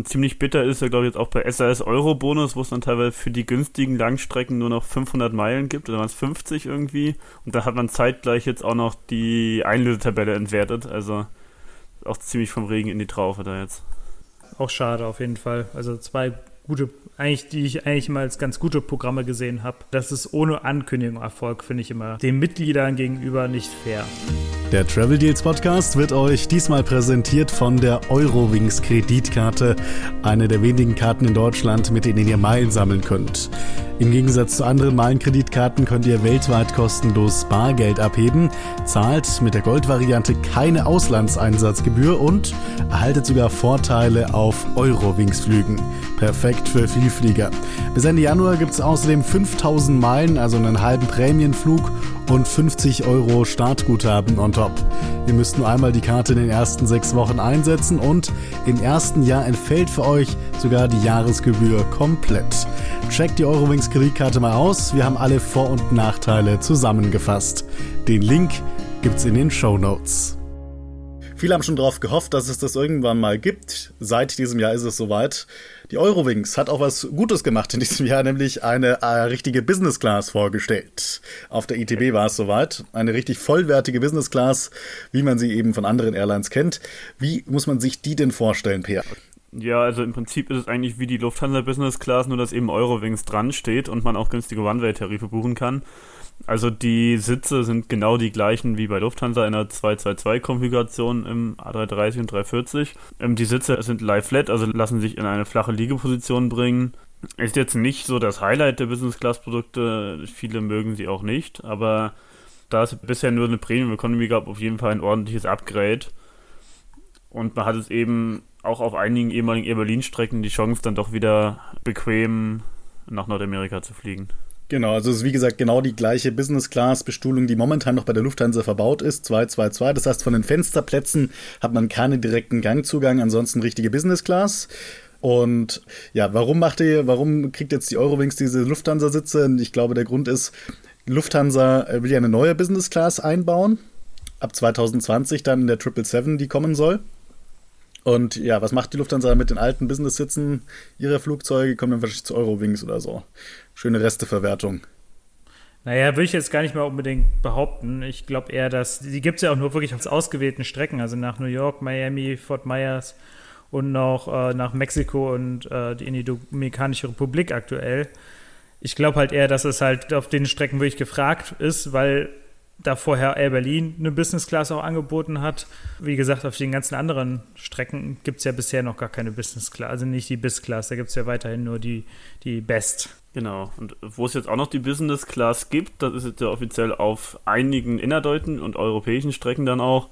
Und ziemlich bitter ist ja, glaube ich, jetzt auch bei SAS Euro Bonus, wo es dann teilweise für die günstigen Langstrecken nur noch 500 Meilen gibt, oder waren es 50 irgendwie. Und da hat man zeitgleich jetzt auch noch die Einlösetabelle entwertet. Also auch ziemlich vom Regen in die Traufe da jetzt. Auch schade auf jeden Fall. Also zwei gute, eigentlich, die ich eigentlich mal als ganz gute Programme gesehen habe. Das ist ohne Ankündigung Erfolg, finde ich immer den Mitgliedern gegenüber nicht fair. Der Travel Deals Podcast wird euch diesmal präsentiert von der Eurowings Kreditkarte, eine der wenigen Karten in Deutschland, mit denen ihr Meilen sammeln könnt. Im Gegensatz zu anderen Meilenkreditkarten könnt ihr weltweit kostenlos Bargeld abheben, zahlt mit der Goldvariante keine Auslandseinsatzgebühr und erhaltet sogar Vorteile auf Eurowings-Flügen. Perfekt für Vielflieger. Bis Ende Januar gibt es außerdem 5000 Meilen, also einen halben Prämienflug und 50 Euro Startguthaben on top. Ihr müsst nur einmal die Karte in den ersten sechs Wochen einsetzen und im ersten Jahr entfällt für euch sogar die Jahresgebühr komplett. Checkt die Eurowings Kreditkarte mal aus. Wir haben alle Vor- und Nachteile zusammengefasst. Den Link gibt's in den Show Notes. Viele haben schon darauf gehofft, dass es das irgendwann mal gibt. Seit diesem Jahr ist es soweit. Die Eurowings hat auch was Gutes gemacht in diesem Jahr, nämlich eine äh, richtige Business Class vorgestellt. Auf der ITB war es soweit. Eine richtig vollwertige Business Class, wie man sie eben von anderen Airlines kennt. Wie muss man sich die denn vorstellen, Peer? Ja, also im Prinzip ist es eigentlich wie die Lufthansa Business Class, nur dass eben Eurowings dran steht und man auch günstige One-Way-Tarife buchen kann. Also die Sitze sind genau die gleichen wie bei Lufthansa in der 222-Konfiguration im A330 und 340. Ähm, die Sitze sind lie flat, also lassen sich in eine flache Liegeposition bringen. Ist jetzt nicht so das Highlight der Business-Class-Produkte, viele mögen sie auch nicht, aber da es bisher nur eine Premium Economy gab, auf jeden Fall ein ordentliches Upgrade. Und man hat es eben auch auf einigen ehemaligen Air Berlin-Strecken die Chance, dann doch wieder bequem nach Nordamerika zu fliegen. Genau, also es ist wie gesagt genau die gleiche Business-Class-Bestuhlung, die momentan noch bei der Lufthansa verbaut ist, 222. Das heißt, von den Fensterplätzen hat man keinen direkten Gangzugang, ansonsten richtige Business-Class. Und ja, warum macht ihr, warum kriegt jetzt die Eurowings diese Lufthansa-Sitze? Ich glaube, der Grund ist, Lufthansa will ja eine neue Business-Class einbauen. Ab 2020 dann in der 777, die kommen soll. Und ja, was macht die Lufthansa mit den alten Business-Sitzen ihrer Flugzeuge? Kommen dann wahrscheinlich zu Eurowings oder so. Schöne Resteverwertung. Naja, würde ich jetzt gar nicht mehr unbedingt behaupten. Ich glaube eher, dass die gibt es ja auch nur wirklich auf ausgewählten Strecken, also nach New York, Miami, Fort Myers und noch äh, nach Mexiko und äh, in die Dominikanische Republik aktuell. Ich glaube halt eher, dass es halt auf den Strecken wirklich gefragt ist, weil da vorher Air Berlin eine Business Class auch angeboten hat. Wie gesagt, auf den ganzen anderen Strecken gibt es ja bisher noch gar keine Business Class, also nicht die Biz Class, da gibt es ja weiterhin nur die, die Best. Genau, und wo es jetzt auch noch die Business Class gibt, das ist jetzt ja offiziell auf einigen innerdeutschen und europäischen Strecken dann auch.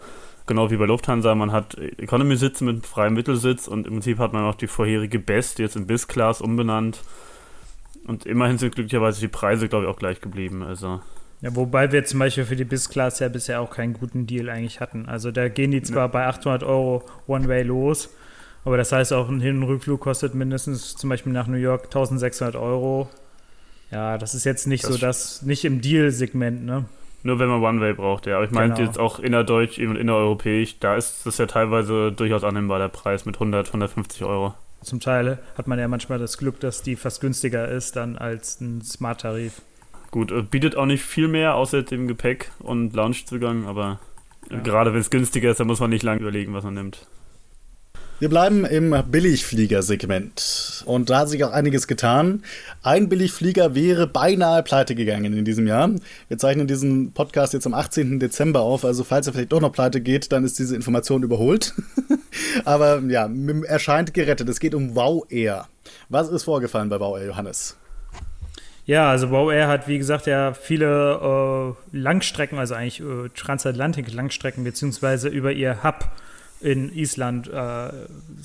Genau wie bei Lufthansa, man hat Economy-Sitze mit freiem Mittelsitz und im Prinzip hat man auch die vorherige Best jetzt in Biz Class umbenannt. Und immerhin sind glücklicherweise die Preise, glaube ich, auch gleich geblieben. Also ja, wobei wir zum Beispiel für die Biz-Class ja bisher auch keinen guten Deal eigentlich hatten. Also da gehen die zwar ja. bei 800 Euro One-Way los, aber das heißt auch ein Hin- und Rückflug kostet mindestens zum Beispiel nach New York 1600 Euro. Ja, das ist jetzt nicht das so das, nicht im Deal-Segment, ne? Nur wenn man One-Way braucht, ja. Aber ich meinte genau. jetzt auch innerdeutsch und innereuropäisch, da ist das ja teilweise durchaus annehmbar, der Preis mit 100, 150 Euro. Zum Teil hat man ja manchmal das Glück, dass die fast günstiger ist dann als ein Smart-Tarif. Gut, äh, bietet auch nicht viel mehr außer dem Gepäck und Loungezugang, aber ja. gerade wenn es günstiger ist, dann muss man nicht lange überlegen, was man nimmt. Wir bleiben im Billigfliegersegment. Und da hat sich auch einiges getan. Ein Billigflieger wäre beinahe pleite gegangen in diesem Jahr. Wir zeichnen diesen Podcast jetzt am 18. Dezember auf. Also falls er vielleicht doch noch pleite geht, dann ist diese Information überholt. Aber ja, erscheint gerettet. Es geht um Wow Air. Was ist vorgefallen bei Wow Air, Johannes? Ja, also Wow Air hat, wie gesagt, ja viele äh, Langstrecken, also eigentlich äh, Transatlantik-Langstrecken, beziehungsweise über ihr Hub in Island äh,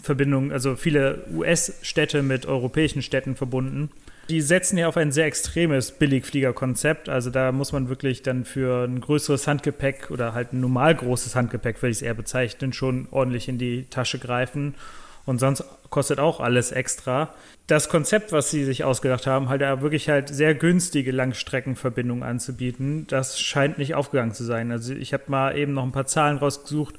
Verbindungen, also viele US-Städte mit europäischen Städten verbunden. Die setzen ja auf ein sehr extremes Billigfliegerkonzept. Also da muss man wirklich dann für ein größeres Handgepäck oder halt ein normal großes Handgepäck, würde ich es eher bezeichnen, schon ordentlich in die Tasche greifen und sonst kostet auch alles extra. Das Konzept, was sie sich ausgedacht haben, halt da wirklich halt sehr günstige Langstreckenverbindungen anzubieten, das scheint nicht aufgegangen zu sein. Also ich habe mal eben noch ein paar Zahlen rausgesucht.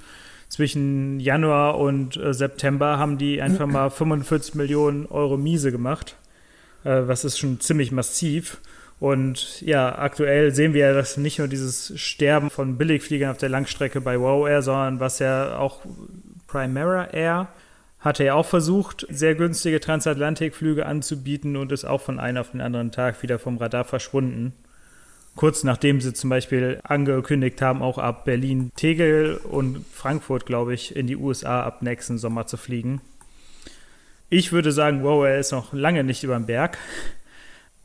Zwischen Januar und äh, September haben die einfach mal 45 Millionen Euro Miese gemacht. Äh, was ist schon ziemlich massiv. Und ja, aktuell sehen wir ja, dass nicht nur dieses Sterben von Billigfliegern auf der Langstrecke bei Wow Air, sondern was ja auch Primera Air hatte er auch versucht, sehr günstige Transatlantikflüge anzubieten und ist auch von einem auf den anderen Tag wieder vom Radar verschwunden. Kurz nachdem sie zum Beispiel angekündigt haben, auch ab Berlin, Tegel und Frankfurt, glaube ich, in die USA ab nächsten Sommer zu fliegen. Ich würde sagen, wow, er ist noch lange nicht über den Berg.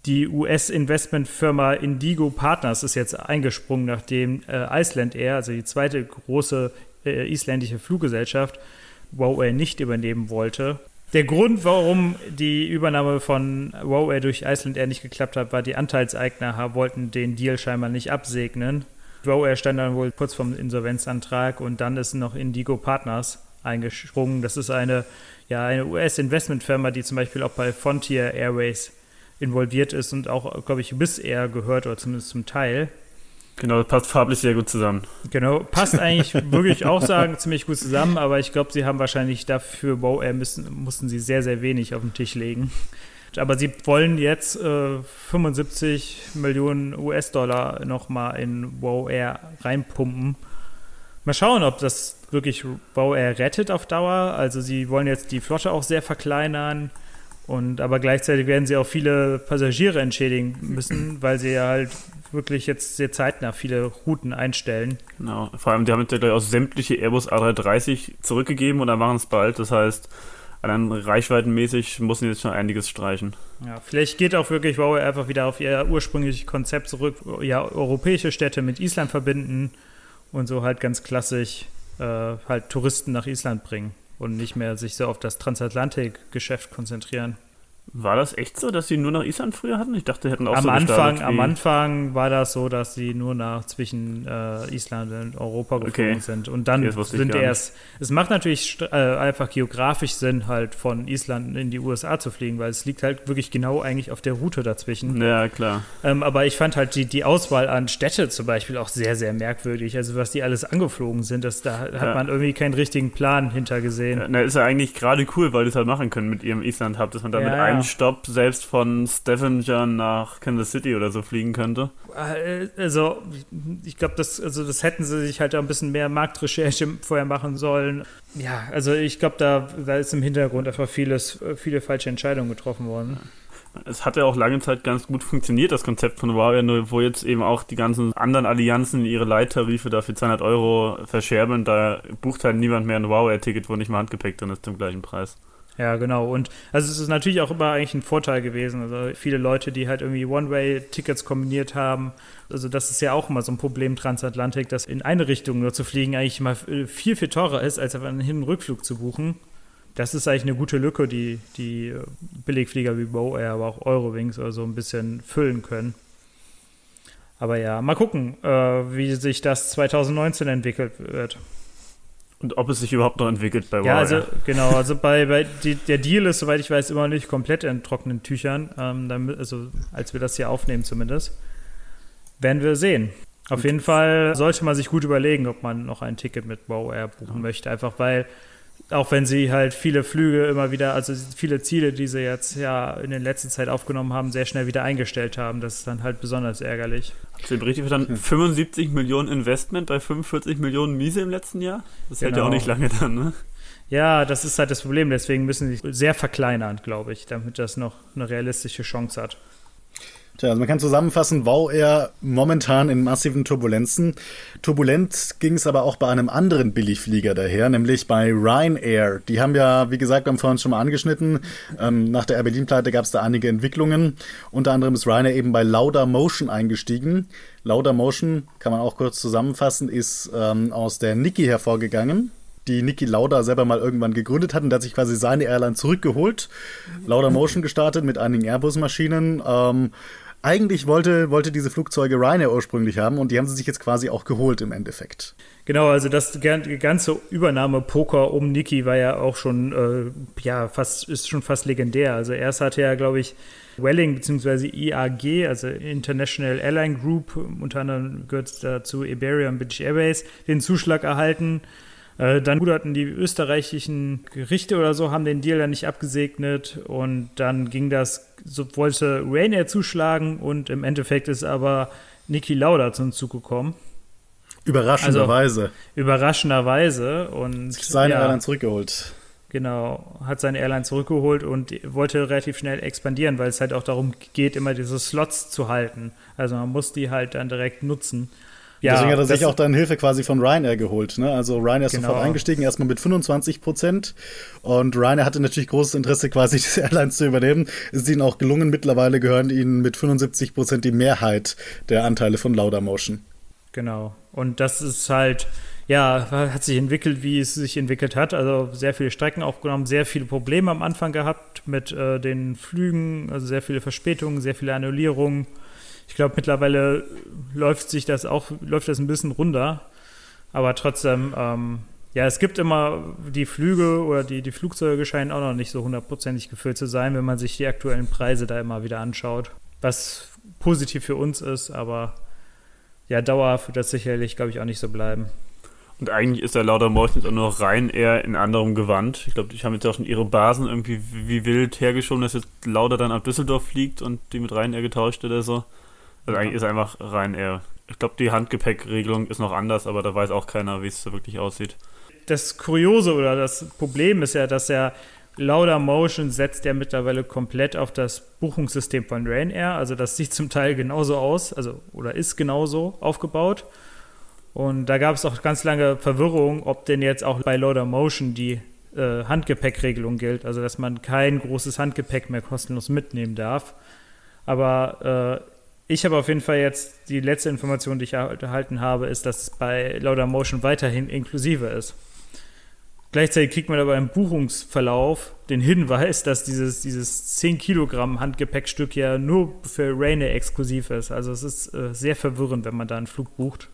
Die US-Investmentfirma Indigo Partners ist jetzt eingesprungen, nachdem äh, Iceland Air, also die zweite große äh, isländische Fluggesellschaft, Huawei nicht übernehmen wollte. Der Grund, warum die Übernahme von Huawei durch Iceland Air nicht geklappt hat, war, die Anteilseigner wollten den Deal scheinbar nicht absegnen. Huawei stand dann wohl kurz vom Insolvenzantrag und dann ist noch Indigo Partners eingesprungen. Das ist eine, ja, eine US-Investmentfirma, die zum Beispiel auch bei Frontier Airways involviert ist und auch, glaube ich, bis Air gehört oder zumindest zum Teil. Genau, das passt farblich sehr gut zusammen. Genau, passt eigentlich wirklich auch sagen ziemlich gut zusammen, aber ich glaube, sie haben wahrscheinlich dafür Wow Air müssen, mussten sie sehr, sehr wenig auf den Tisch legen. Aber sie wollen jetzt äh, 75 Millionen US-Dollar nochmal in Wow Air reinpumpen. Mal schauen, ob das wirklich Wow Air rettet auf Dauer. Also sie wollen jetzt die Flotte auch sehr verkleinern. Und aber gleichzeitig werden sie auch viele Passagiere entschädigen müssen, weil sie ja halt wirklich jetzt sehr zeitnah viele Routen einstellen. Genau, vor allem, die haben jetzt ja gleich auch sämtliche Airbus A330 zurückgegeben und dann machen es bald. Das heißt, allein reichweitenmäßig müssen sie jetzt schon einiges streichen. Ja, vielleicht geht auch wirklich Huawei einfach wieder auf ihr ursprüngliches Konzept zurück, ja, europäische Städte mit Island verbinden und so halt ganz klassisch äh, halt Touristen nach Island bringen und nicht mehr sich so auf das Transatlantik-Geschäft konzentrieren. War das echt so, dass sie nur nach Island früher hatten? Ich dachte, sie hätten auch am so Anfang, Am Anfang war das so, dass sie nur nach zwischen äh, Island und Europa geflogen okay. sind. Und dann okay, sind erst. Es macht natürlich äh, einfach geografisch Sinn, halt von Island in die USA zu fliegen, weil es liegt halt wirklich genau eigentlich auf der Route dazwischen. Ja, klar. Ähm, aber ich fand halt die, die Auswahl an Städte zum Beispiel auch sehr, sehr merkwürdig. Also was die alles angeflogen sind, das, da hat ja. man irgendwie keinen richtigen Plan hintergesehen. Ja, na, ist ja eigentlich gerade cool, weil die es halt machen können mit ihrem Island-Hub, dass man da ja, mit einem Stopp selbst von Stavanger nach Kansas City oder so fliegen könnte? Äh, also, ich glaube, das, also das hätten sie sich halt ein bisschen mehr Marktrecherche vorher machen sollen. Ja, also ich glaube, da, da ist im Hintergrund einfach vieles, viele falsche Entscheidungen getroffen worden. Es hat ja auch lange Zeit ganz gut funktioniert, das Konzept von Huawei, nur wo jetzt eben auch die ganzen anderen Allianzen ihre Leittarife dafür 200 Euro verscherbeln, da bucht halt niemand mehr ein Huawei-Ticket, wo nicht mal Handgepäck drin ist zum gleichen Preis. Ja, genau. Und also es ist natürlich auch immer eigentlich ein Vorteil gewesen. Also viele Leute, die halt irgendwie One-Way-Tickets kombiniert haben. Also das ist ja auch immer so ein Problem Transatlantik, dass in eine Richtung nur zu fliegen eigentlich mal viel, viel teurer ist, als einen Hin- und Rückflug zu buchen. Das ist eigentlich eine gute Lücke, die die Billigflieger wie Bow Air, aber auch Eurowings oder so ein bisschen füllen können. Aber ja, mal gucken, äh, wie sich das 2019 entwickelt wird. Und ob es sich überhaupt noch entwickelt bei Warrior. Ja, also genau, also bei, bei die, der Deal ist, soweit ich weiß, immer noch nicht komplett in trockenen Tüchern. Ähm, damit, also als wir das hier aufnehmen zumindest. Werden wir sehen. Auf jeden Fall sollte man sich gut überlegen, ob man noch ein Ticket mit Wow Air buchen ja. möchte. Einfach weil auch wenn sie halt viele Flüge immer wieder, also viele Ziele, die sie jetzt ja in der letzten Zeit aufgenommen haben, sehr schnell wieder eingestellt haben. Das ist dann halt besonders ärgerlich. Hast du richtig verstanden? 75 Millionen Investment bei 45 Millionen Miese im letzten Jahr? Das hält ja auch genau. nicht lange dann, ne? Ja, das ist halt das Problem. Deswegen müssen sie sehr verkleinern, glaube ich, damit das noch eine realistische Chance hat. Tja, also man kann zusammenfassen, wow, er momentan in massiven Turbulenzen. Turbulent ging es aber auch bei einem anderen Billigflieger daher, nämlich bei Ryanair. Die haben ja, wie gesagt, wir haben vorhin schon mal angeschnitten, ähm, nach der Air Berlin-Pleite gab es da einige Entwicklungen. Unter anderem ist Ryanair eben bei Lauda Motion eingestiegen. Lauda Motion, kann man auch kurz zusammenfassen, ist ähm, aus der Niki hervorgegangen die Niki Lauda selber mal irgendwann gegründet hat und der hat sich quasi seine Airline zurückgeholt. Lauda Motion gestartet mit einigen Airbus-Maschinen. Ähm, eigentlich wollte, wollte diese Flugzeuge Ryanair ursprünglich haben und die haben sie sich jetzt quasi auch geholt im Endeffekt. Genau, also das ganze Übernahme-Poker um Niki war ja auch schon, äh, ja, fast, ist schon fast legendär. Also erst hatte er, glaube ich, Welling bzw. IAG, also International Airline Group, unter anderem gehört dazu Iberia und British Airways, den Zuschlag erhalten. Äh, dann ruderten die österreichischen Gerichte oder so, haben den Deal dann nicht abgesegnet und dann ging das, so wollte Rainier zuschlagen und im Endeffekt ist aber Niki Lauda zum Zug gekommen. Überraschenderweise. Also, überraschenderweise und seine ja, Airline zurückgeholt. Genau, hat seine Airline zurückgeholt und wollte relativ schnell expandieren, weil es halt auch darum geht, immer diese Slots zu halten. Also man muss die halt dann direkt nutzen. Ja, Deswegen hat er sich auch dann Hilfe quasi von Ryanair geholt. Ne? Also Ryanair ist genau. sofort eingestiegen, erstmal mit 25 Prozent. Und Ryanair hatte natürlich großes Interesse, quasi diese Airlines zu übernehmen. Es ist ihnen auch gelungen. Mittlerweile gehören ihnen mit 75 Prozent die Mehrheit der Anteile von Laudamotion. Genau. Und das ist halt, ja, hat sich entwickelt, wie es sich entwickelt hat. Also sehr viele Strecken aufgenommen, sehr viele Probleme am Anfang gehabt mit äh, den Flügen, also sehr viele Verspätungen, sehr viele Annullierungen. Ich glaube, mittlerweile läuft sich das auch, läuft das ein bisschen runter. Aber trotzdem, ähm, ja, es gibt immer die Flüge oder die, die Flugzeuge scheinen auch noch nicht so hundertprozentig gefüllt zu sein, wenn man sich die aktuellen Preise da immer wieder anschaut. Was positiv für uns ist, aber ja, dauerhaft wird das sicherlich, glaube ich, auch nicht so bleiben. Und eigentlich ist der Lauder Motion auch nur rein eher in anderem Gewand. Ich glaube, die haben jetzt auch schon ihre Basen irgendwie wie wild hergeschoben, dass jetzt Lauder dann ab Düsseldorf fliegt und die mit Ryanair getauscht oder so. Also eigentlich ist einfach rein eher. Ich glaube, die Handgepäckregelung ist noch anders, aber da weiß auch keiner, wie es so wirklich aussieht. Das Kuriose oder das Problem ist ja, dass er Lauda Motion setzt ja mittlerweile komplett auf das Buchungssystem von Ryanair. Also das sieht zum Teil genauso aus, also oder ist genauso aufgebaut. Und da gab es auch ganz lange Verwirrung, ob denn jetzt auch bei Lauda Motion die äh, Handgepäckregelung gilt, also dass man kein großes Handgepäck mehr kostenlos mitnehmen darf. Aber äh, Ich habe auf jeden Fall jetzt die letzte Information, die ich erhalten habe, ist, dass es bei Laudamotion weiterhin inklusive ist. Gleichzeitig kriegt man aber im Buchungsverlauf den Hinweis, dass dieses, dieses 10 Kilogramm Handgepäckstück ja nur für Rainer exklusiv ist. Also es ist äh, sehr verwirrend, wenn man da einen Flug bucht.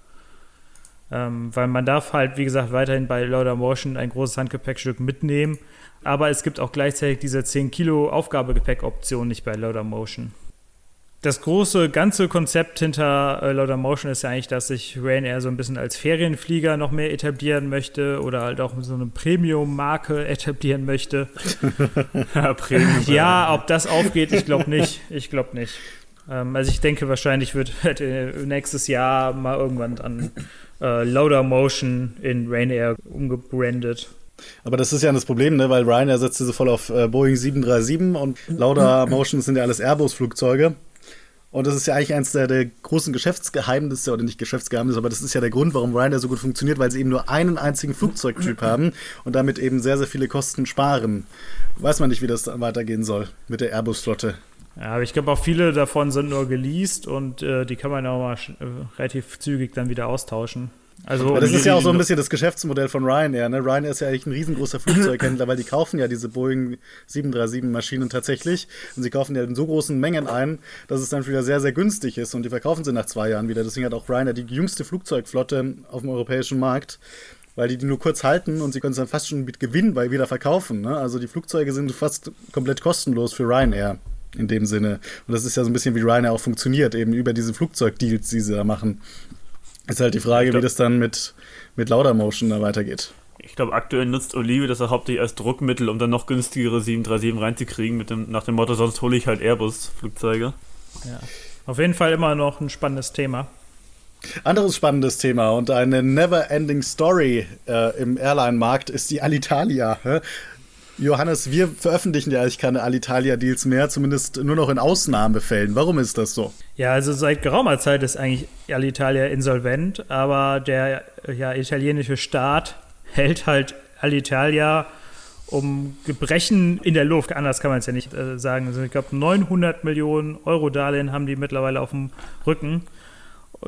Ähm, weil man darf halt, wie gesagt, weiterhin bei Laudamotion ein großes Handgepäckstück mitnehmen. Aber es gibt auch gleichzeitig diese 10 Kilo Aufgabegepäck-Option nicht bei Laudamotion das große ganze Konzept hinter äh, Laudamotion ist ja eigentlich, dass sich Ryanair so ein bisschen als Ferienflieger noch mehr etablieren möchte oder halt auch so eine Premium-Marke etablieren möchte. ja, Premium. ja, ob das aufgeht, ich glaube nicht. Ich glaube nicht. Ähm, also ich denke, wahrscheinlich wird halt, äh, nächstes Jahr mal irgendwann dann äh, Laudamotion in Ryanair umgebrandet. Aber das ist ja das Problem, ne? weil Ryanair setzt so voll auf äh, Boeing 737 und Lauda Motion sind ja alles Airbus-Flugzeuge. Und das ist ja eigentlich eines der, der, großen Geschäftsgeheimnisse, oder nicht Geschäftsgeheimnisse, aber das ist ja der Grund, warum Ryanair so gut funktioniert, weil sie eben nur einen einzigen Flugzeugtyp haben und damit eben sehr, sehr viele Kosten sparen. Weiß man nicht, wie das dann weitergehen soll mit der Airbus-Flotte. Ja, aber ich glaube auch viele davon sind nur geleast und äh, die kann man auch mal äh, relativ zügig dann wieder austauschen. Also das ist ja auch so ein bisschen das Geschäftsmodell von Ryanair. Ne? Ryanair ist ja eigentlich ein riesengroßer Flugzeughändler, weil die kaufen ja diese Boeing 737-Maschinen tatsächlich. Und sie kaufen ja in so großen Mengen ein, dass es dann wieder sehr, sehr günstig ist. Und die verkaufen sie nach zwei Jahren wieder. Deswegen hat auch Ryanair die jüngste Flugzeugflotte auf dem europäischen Markt. Weil die die nur kurz halten und sie können es dann fast schon mit Gewinn wieder verkaufen. Ne? Also die Flugzeuge sind fast komplett kostenlos für Ryanair in dem Sinne. Und das ist ja so ein bisschen wie Ryanair auch funktioniert, eben über diese Flugzeugdeals, die sie da machen. Ist halt die Frage, glaub, wie das dann mit, mit Laudamotion da weitergeht. Ich glaube, aktuell nutzt Olive das hauptsächlich als Druckmittel, um dann noch günstigere 737 reinzukriegen, mit dem, nach dem Motto, sonst hole ich halt Airbus-Flugzeuge. Ja. Auf jeden Fall immer noch ein spannendes Thema. Anderes spannendes Thema und eine never-ending Story äh, im Airline-Markt ist die Alitalia. Johannes, wir veröffentlichen ja eigentlich keine Alitalia-Deals mehr, zumindest nur noch in Ausnahmefällen. Warum ist das so? Ja, also seit geraumer Zeit ist eigentlich Alitalia insolvent, aber der ja, italienische Staat hält halt Alitalia um Gebrechen in der Luft. Anders kann man es ja nicht äh, sagen. Also ich glaube, 900 Millionen Euro Darlehen haben die mittlerweile auf dem Rücken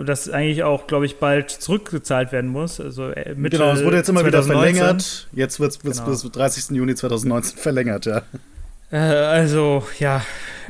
das eigentlich auch, glaube ich, bald zurückgezahlt werden muss. Also äh, Mitte genau, es wurde jetzt immer 2019. wieder verlängert. Jetzt wird es genau. bis 30. Juni 2019 verlängert, ja. Äh, also, ja,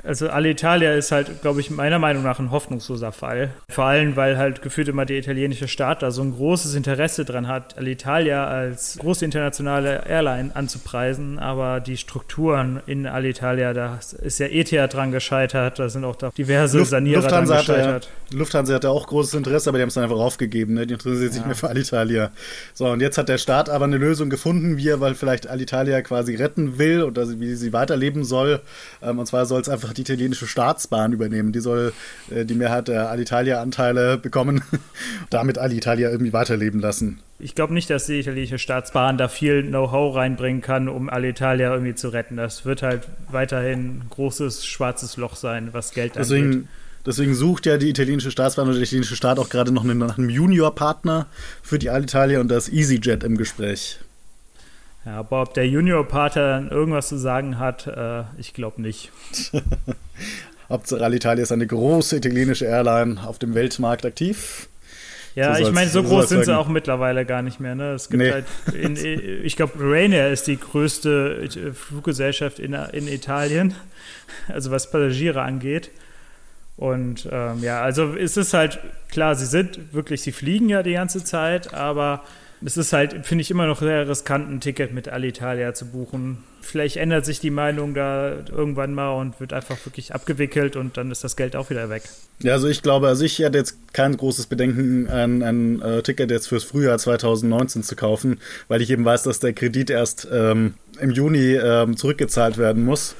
also Alitalia ist halt, glaube ich, meiner Meinung nach ein hoffnungsloser Fall. Vor allem, weil halt gefühlt immer der italienische Staat da so ein großes Interesse dran hat, Alitalia als große internationale Airline anzupreisen. Aber die Strukturen in Alitalia, da ist ja ETH dran gescheitert, da sind auch da diverse Luft, Sanierer Lufthansa dran gescheitert. Ja, Lufthansa hatte auch großes Interesse, aber die haben es dann einfach aufgegeben. Ne? Die interessiert sich ja. nicht mehr für Alitalia. So, und jetzt hat der Staat aber eine Lösung gefunden, wie er weil vielleicht Alitalia quasi retten will oder wie sie weiterleben soll. Ähm, und zwar soll es einfach die italienische Staatsbahn übernehmen. Die soll äh, die Mehrheit der Alitalia-Anteile bekommen, damit Alitalia irgendwie weiterleben lassen. Ich glaube nicht, dass die italienische Staatsbahn da viel Know-how reinbringen kann, um Alitalia irgendwie zu retten. Das wird halt weiterhin ein großes schwarzes Loch sein, was Geld Deswegen angeht. Deswegen sucht ja die italienische Staatsbahn oder der italienische Staat auch gerade noch einen, nach einem Junior-Partner für die Alitalia und das EasyJet im Gespräch. Ja, aber ob der Junior-Pater dann irgendwas zu sagen hat, äh, ich glaube nicht. Hauptsache Alitalia ist eine große italienische Airline auf dem Weltmarkt aktiv. Ja, so ich meine, so groß sind sie auch mittlerweile gar nicht mehr. Ne? Es gibt nee. halt, in, ich glaube, Ryanair ist die größte äh, Fluggesellschaft in, in Italien, also was Passagiere angeht. Und ähm, ja, also es ist halt klar, sie sind wirklich, sie fliegen ja die ganze Zeit, aber es ist halt, finde ich, immer noch sehr riskant, ein Ticket mit Alitalia zu buchen. Vielleicht ändert sich die Meinung da irgendwann mal und wird einfach wirklich abgewickelt und dann ist das Geld auch wieder weg. Ja, also ich glaube, also ich hätte jetzt kein großes Bedenken, ein, ein äh, Ticket jetzt fürs Frühjahr 2019 zu kaufen, weil ich eben weiß, dass der Kredit erst ähm, im Juni ähm, zurückgezahlt werden muss.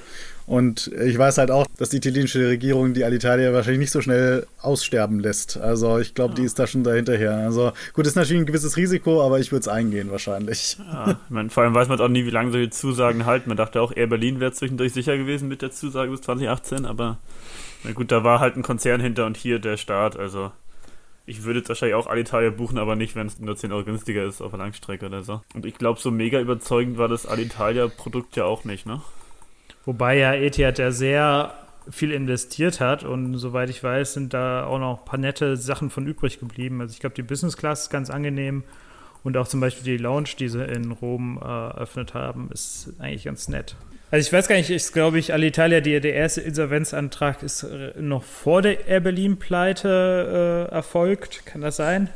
Und ich weiß halt auch, dass die italienische Regierung die Alitalia wahrscheinlich nicht so schnell aussterben lässt. Also ich glaube, ja. die ist da schon dahinterher. Also gut, ist natürlich ein gewisses Risiko, aber ich würde es eingehen wahrscheinlich. Ja, meine, vor allem weiß man auch nie, wie lange solche Zusagen halten. Man dachte auch, Air Berlin wäre zwischendurch sicher gewesen mit der Zusage bis 2018, aber na gut, da war halt ein Konzern hinter und hier der Staat. Also ich würde jetzt wahrscheinlich auch Alitalia buchen, aber nicht, wenn es nur 10 Euro günstiger ist auf der Langstrecke oder so. Und ich glaube, so mega überzeugend war das Alitalia-Produkt ja auch nicht, ne? Wobei ja Etihad ja sehr viel investiert hat. Und soweit ich weiß, sind da auch noch ein paar nette Sachen von übrig geblieben. Also ich glaube, die Business Class ist ganz angenehm. Und auch zum Beispiel die Lounge, die sie in Rom äh, eröffnet haben, ist eigentlich ganz nett. Also ich weiß gar nicht, ist glaube ich Alitalia, die, der erste Insolvenzantrag ist äh, noch vor der Air Berlin-Pleite äh, erfolgt. Kann das sein?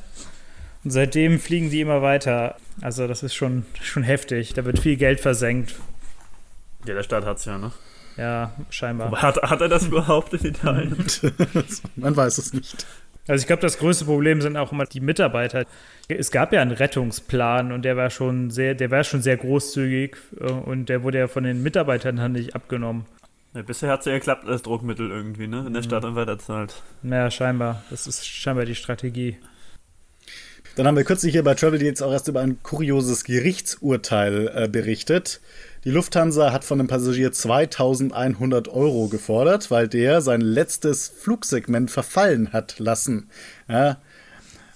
Und seitdem fliegen die immer weiter. Also das ist schon, schon heftig. Da wird viel Geld versenkt. Ja, der Staat hat es ja, ne? Ja, scheinbar. Hat, hat er das überhaupt in Italien? Man weiß es nicht. Also ich glaube, das größte Problem sind auch immer die Mitarbeiter. Es gab ja einen Rettungsplan und der war schon sehr, der war schon sehr großzügig äh, und der wurde ja von den Mitarbeitern dann nicht abgenommen. Ja, bisher hat es ja geklappt als Druckmittel irgendwie, ne? Wenn der Staat dann weiter zahlt. Naja, scheinbar. Das ist scheinbar die Strategie. Dann haben wir kürzlich hier bei Travel jetzt auch erst über ein kurioses Gerichtsurteil äh, berichtet. Die Lufthansa hat von dem Passagier 2100 Euro gefordert, weil der sein letztes Flugsegment verfallen hat lassen. Ja,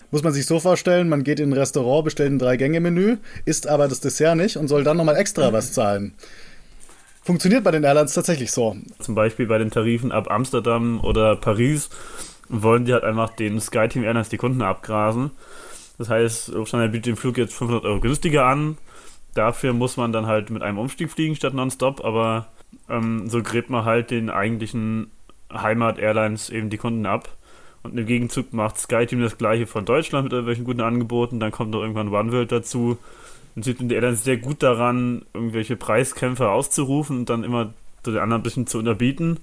muss man sich so vorstellen, man geht in ein Restaurant, bestellt ein Drei-Gänge-Menü, isst aber das Dessert nicht und soll dann nochmal extra was zahlen. Funktioniert bei den Airlines tatsächlich so. Zum Beispiel bei den Tarifen ab Amsterdam oder Paris wollen die halt einfach den SkyTeam Airlines die Kunden abgrasen. Das heißt, Lufthansa bietet den Flug jetzt 500 Euro günstiger an. Dafür muss man dann halt mit einem Umstieg fliegen statt nonstop, aber ähm, so gräbt man halt den eigentlichen Heimat-Airlines eben die Kunden ab. Und im Gegenzug macht SkyTeam das gleiche von Deutschland mit irgendwelchen guten Angeboten. Dann kommt noch irgendwann OneWorld dazu. Und sieht die Airlines sehr gut daran, irgendwelche Preiskämpfe auszurufen und dann immer den anderen ein bisschen zu unterbieten.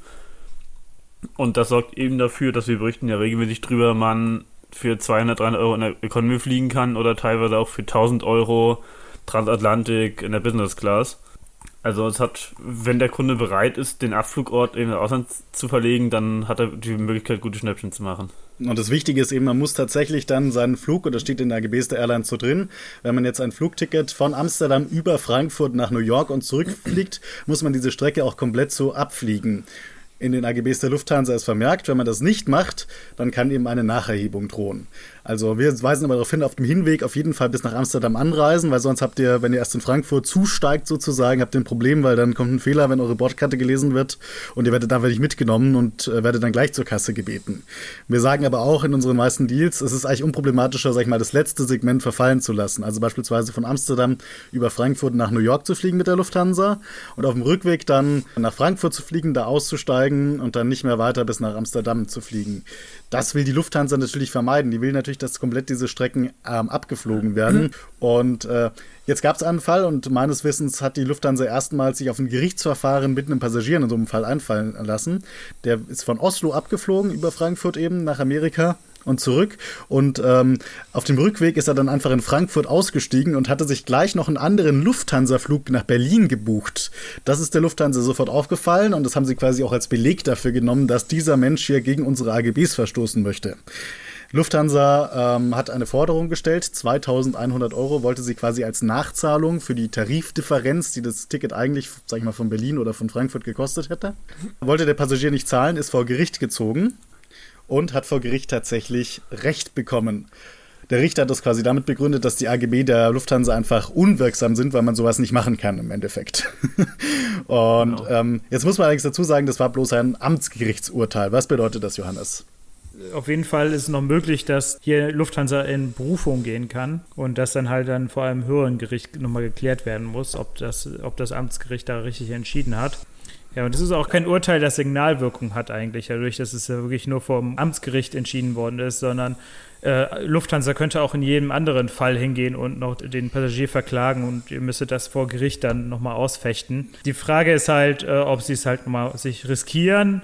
Und das sorgt eben dafür, dass wir berichten ja regelmäßig drüber, man für 200, 300 Euro in der Economy fliegen kann oder teilweise auch für 1000 Euro Transatlantik in der Business Class. Also es hat, wenn der Kunde bereit ist, den Abflugort in das Ausland zu verlegen, dann hat er die Möglichkeit, gute Schnäppchen zu machen. Und das Wichtige ist eben, man muss tatsächlich dann seinen Flug, und das steht in der AGBs der Airlines so drin, wenn man jetzt ein Flugticket von Amsterdam über Frankfurt nach New York und zurückfliegt, muss man diese Strecke auch komplett so abfliegen in den AGBs der Lufthansa ist vermerkt. Wenn man das nicht macht, dann kann eben eine Nacherhebung drohen. Also wir weisen aber darauf hin, auf dem Hinweg auf jeden Fall bis nach Amsterdam anreisen, weil sonst habt ihr, wenn ihr erst in Frankfurt zusteigt sozusagen, habt ihr ein Problem, weil dann kommt ein Fehler, wenn eure Bordkarte gelesen wird und ihr werdet dann wirklich mitgenommen und äh, werdet dann gleich zur Kasse gebeten. Wir sagen aber auch in unseren meisten Deals, es ist eigentlich unproblematischer, sag ich mal, das letzte Segment verfallen zu lassen. Also beispielsweise von Amsterdam über Frankfurt nach New York zu fliegen mit der Lufthansa und auf dem Rückweg dann nach Frankfurt zu fliegen, da auszusteigen und dann nicht mehr weiter bis nach Amsterdam zu fliegen. Das will die Lufthansa natürlich vermeiden. Die will natürlich, dass komplett diese Strecken ähm, abgeflogen werden. Und äh, jetzt gab es einen Fall und meines Wissens hat die Lufthansa erstmals sich auf ein Gerichtsverfahren mit einem Passagier in so einem Fall einfallen lassen. Der ist von Oslo abgeflogen über Frankfurt eben nach Amerika und zurück. Und ähm, auf dem Rückweg ist er dann einfach in Frankfurt ausgestiegen und hatte sich gleich noch einen anderen Lufthansa-Flug nach Berlin gebucht. Das ist der Lufthansa sofort aufgefallen und das haben sie quasi auch als Beleg dafür genommen, dass dieser Mensch hier gegen unsere AGBs verstoßen möchte. Lufthansa ähm, hat eine Forderung gestellt, 2100 Euro wollte sie quasi als Nachzahlung für die Tarifdifferenz, die das Ticket eigentlich, sag ich mal, von Berlin oder von Frankfurt gekostet hätte. Wollte der Passagier nicht zahlen, ist vor Gericht gezogen und hat vor Gericht tatsächlich Recht bekommen. Der Richter hat das quasi damit begründet, dass die AGB der Lufthansa einfach unwirksam sind, weil man sowas nicht machen kann im Endeffekt. und genau. ähm, jetzt muss man allerdings dazu sagen, das war bloß ein Amtsgerichtsurteil. Was bedeutet das, Johannes? Auf jeden Fall ist es noch möglich, dass hier Lufthansa in Berufung gehen kann und dass dann halt dann vor allem höheren Gericht nochmal geklärt werden muss, ob das, ob das Amtsgericht da richtig entschieden hat. Ja, und das ist auch kein Urteil, das Signalwirkung hat eigentlich, dadurch, dass es ja wirklich nur vom Amtsgericht entschieden worden ist, sondern äh, Lufthansa könnte auch in jedem anderen Fall hingehen und noch den Passagier verklagen und ihr müsstet das vor Gericht dann nochmal ausfechten. Die Frage ist halt, äh, ob sie es halt nochmal sich riskieren,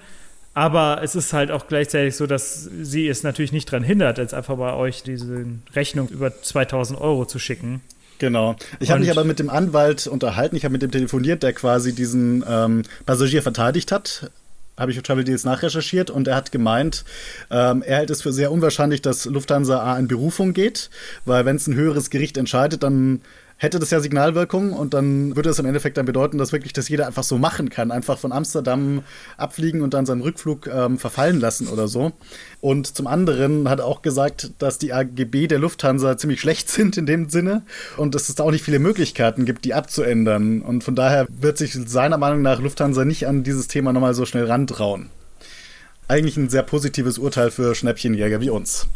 aber es ist halt auch gleichzeitig so, dass sie es natürlich nicht daran hindert, jetzt einfach bei euch diese Rechnung über 2000 Euro zu schicken. Genau. Ich habe mich aber mit dem Anwalt unterhalten, ich habe mit dem telefoniert, der quasi diesen ähm, Passagier verteidigt hat. Habe ich auf Travel Deals nachrecherchiert und er hat gemeint, ähm, er hält es für sehr unwahrscheinlich, dass Lufthansa A in Berufung geht, weil wenn es ein höheres Gericht entscheidet, dann hätte das ja Signalwirkung und dann würde es im Endeffekt dann bedeuten, dass wirklich das jeder einfach so machen kann. Einfach von Amsterdam abfliegen und dann seinen Rückflug ähm, verfallen lassen oder so. Und zum anderen hat er auch gesagt, dass die AGB der Lufthansa ziemlich schlecht sind in dem Sinne und dass es da auch nicht viele Möglichkeiten gibt, die abzuändern. Und von daher wird sich seiner Meinung nach Lufthansa nicht an dieses Thema nochmal so schnell rantrauen. eigentlich ein sehr positives Urteil für Schnäppchenjäger wie uns.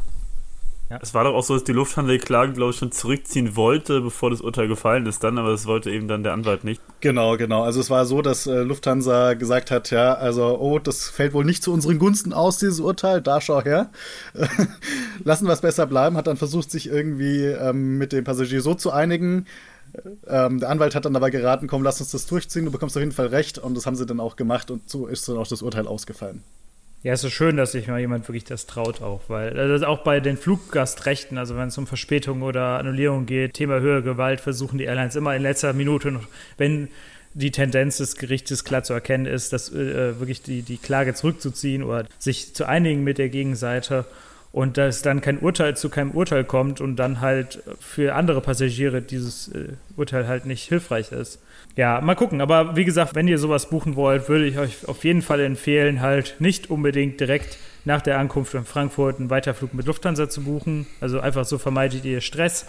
Ja. Es war doch auch so, dass die Lufthansa die Klage, glaube ich, schon zurückziehen wollte, bevor das Urteil gefallen ist dann, aber das wollte eben dann der Anwalt nicht. Genau, genau. Also es war so, dass äh, Lufthansa gesagt hat, ja, also, oh, das fällt wohl nicht zu unseren Gunsten aus, dieses Urteil, da schau her. Lassen wir es besser bleiben, hat dann versucht, sich irgendwie ähm, mit dem Passagier so zu einigen, ähm, der Anwalt hat dann aber geraten, komm, lass uns das durchziehen, du bekommst auf jeden Fall recht und das haben sie dann auch gemacht und so ist dann auch das Urteil ausgefallen. Ja, es ist schön, dass sich mal jemand wirklich das traut auch, weil also auch bei den Fluggastrechten, also wenn es um Verspätung oder Annullierung geht, Thema höhere Gewalt, versuchen die Airlines immer in letzter Minute, wenn die Tendenz des Gerichtes klar zu erkennen ist, dass äh, wirklich die, die Klage zurückzuziehen oder sich zu einigen mit der Gegenseite und dass dann kein Urteil zu keinem Urteil kommt und dann halt für andere Passagiere dieses äh, Urteil halt nicht hilfreich ist. Ja, mal gucken. Aber wie gesagt, wenn ihr sowas buchen wollt, würde ich euch auf jeden Fall empfehlen, halt nicht unbedingt direkt nach der Ankunft in Frankfurt einen Weiterflug mit Lufthansa zu buchen. Also einfach so vermeidet ihr Stress.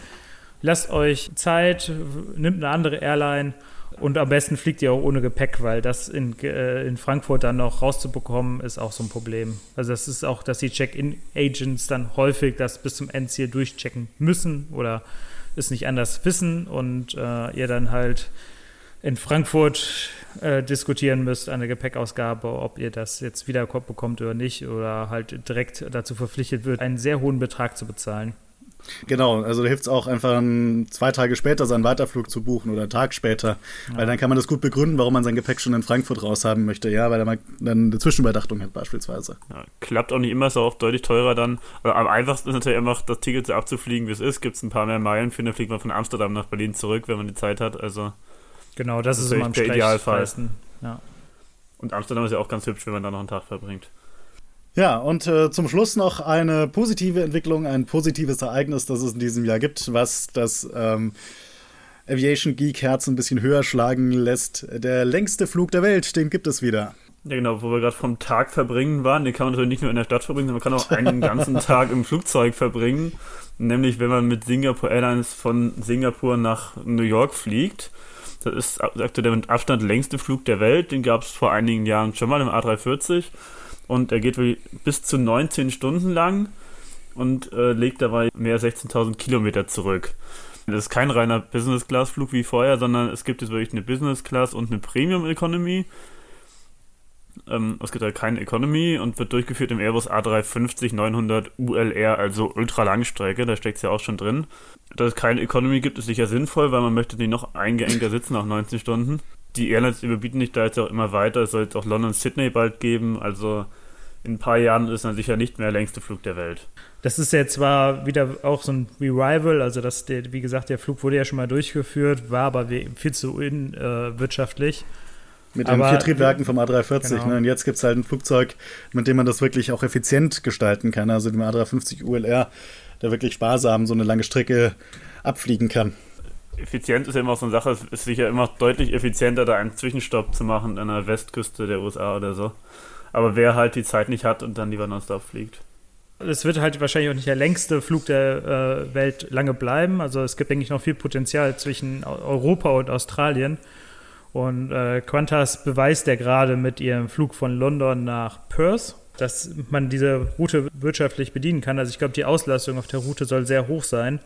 Lasst euch Zeit, nimmt eine andere Airline und am besten fliegt ihr auch ohne Gepäck, weil das in, äh, in Frankfurt dann noch rauszubekommen, ist auch so ein Problem. Also das ist auch, dass die Check-in-Agents dann häufig das bis zum Endziel durchchecken müssen oder es nicht anders wissen und äh, ihr dann halt in Frankfurt äh, diskutieren müsst, eine Gepäckausgabe, ob ihr das jetzt wieder bekommt oder nicht oder halt direkt dazu verpflichtet wird, einen sehr hohen Betrag zu bezahlen. Genau, also da hilft es auch einfach ein, zwei Tage später seinen Weiterflug zu buchen oder einen Tag später, ja. weil dann kann man das gut begründen, warum man sein Gepäck schon in Frankfurt raushaben möchte, ja, weil er dann eine Zwischenüberdachtung hat beispielsweise. Ja, klappt auch nicht immer, ist auch deutlich teurer dann. Aber am einfachsten ist natürlich einfach, das Ticket so abzufliegen, wie es ist. Gibt es ein paar mehr Meilen für, dann fliegt man von Amsterdam nach Berlin zurück, wenn man die Zeit hat. Also genau, das, das ist immer der Idealfall. Ja. Und Amsterdam ist ja auch ganz hübsch, wenn man da noch einen Tag verbringt. Ja, und äh, zum Schluss noch eine positive Entwicklung, ein positives Ereignis, das es in diesem Jahr gibt, was das ähm, Aviation Geek Herz ein bisschen höher schlagen lässt. Der längste Flug der Welt, den gibt es wieder. Ja, genau, wo wir gerade vom Tag verbringen waren, den kann man natürlich nicht nur in der Stadt verbringen, sondern man kann auch einen ganzen Tag im Flugzeug verbringen. Nämlich, wenn man mit Singapore Airlines von Singapur nach New York fliegt. Das ist aktuell der mit Abstand längste Flug der Welt. Den gab es vor einigen Jahren schon mal im A340 und er geht bis zu 19 Stunden lang und äh, legt dabei mehr als 16.000 Kilometer zurück. Das ist kein reiner Business-Class-Flug wie vorher, sondern es gibt jetzt wirklich eine Business-Class und eine Premium-Economy. Ähm, es gibt halt keine Economy und wird durchgeführt im Airbus A350-900 ULR, also Ultralangstrecke, da steckt es ja auch schon drin. Dass es keine Economy gibt, ist sicher sinnvoll, weil man möchte nicht noch eingeengter sitzen nach 19 Stunden die Airlines überbieten sich da jetzt auch immer weiter. Es soll jetzt auch London Sydney bald geben. Also in ein paar Jahren ist dann sicher nicht mehr der längste Flug der Welt. Das ist jetzt zwar wieder auch so ein Revival, also das, der, wie gesagt, der Flug wurde ja schon mal durchgeführt, war aber viel zu unwirtschaftlich. Äh, mit den vier Triebwerken vom A340. Genau. Ne? Und jetzt gibt es halt ein Flugzeug, mit dem man das wirklich auch effizient gestalten kann. Also dem A350 ULR, der wirklich sparsam so eine lange Strecke abfliegen kann effizient ist ja immer so eine Sache, es ist sicher immer deutlich effizienter, da einen Zwischenstopp zu machen an der Westküste der USA oder so. Aber wer halt die Zeit nicht hat und dann lieber nonstop fliegt. Es wird halt wahrscheinlich auch nicht der längste Flug der äh, Welt lange bleiben. Also es gibt, denke ich, noch viel Potenzial zwischen Europa und Australien. Und äh, Qantas beweist ja gerade mit ihrem Flug von London nach Perth, dass man diese Route wirtschaftlich bedienen kann. Also ich glaube, die Auslastung auf der Route soll sehr hoch sein.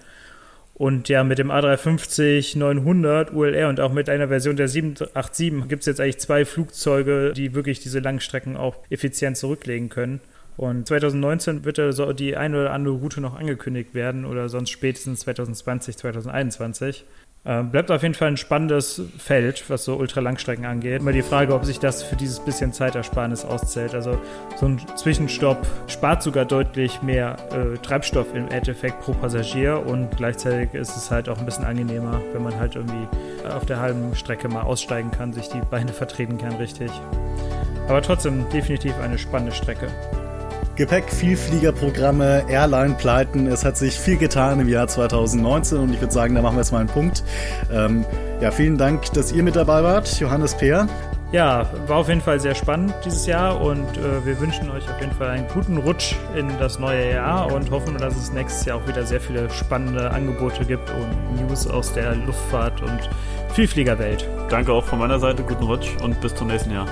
Und ja, mit dem A350-900 ULR und auch mit einer Version der 787 gibt es jetzt eigentlich zwei Flugzeuge, die wirklich diese Langstrecken auch effizient zurücklegen können. Und 2019 wird da so die eine oder andere Route noch angekündigt werden oder sonst spätestens 2020, 2021. Äh, bleibt auf jeden Fall ein spannendes Feld, was so Ultralangstrecken angeht. Immer die Frage, ob sich das für dieses bisschen Zeitersparnis auszählt. Also so ein Zwischenstopp spart sogar deutlich mehr äh, Treibstoff im Endeffekt pro Passagier und gleichzeitig ist es halt auch ein bisschen angenehmer, wenn man halt irgendwie auf der halben Strecke mal aussteigen kann, sich die Beine vertreten kann, richtig. Aber trotzdem definitiv eine spannende Strecke. Gepäck, Vielfliegerprogramme, Airline-Pleiten. Es hat sich viel getan im Jahr 2019 und ich würde sagen, da machen wir jetzt mal einen Punkt. Ähm, ja, vielen Dank, dass ihr mit dabei wart, Johannes Peer. Ja, war auf jeden Fall sehr spannend dieses Jahr und äh, wir wünschen euch auf jeden Fall einen guten Rutsch in das neue Jahr und hoffen, dass es nächstes Jahr auch wieder sehr viele spannende Angebote gibt und News aus der Luftfahrt und Vielfliegerwelt. Danke auch von meiner Seite, guten Rutsch und bis zum nächsten Jahr.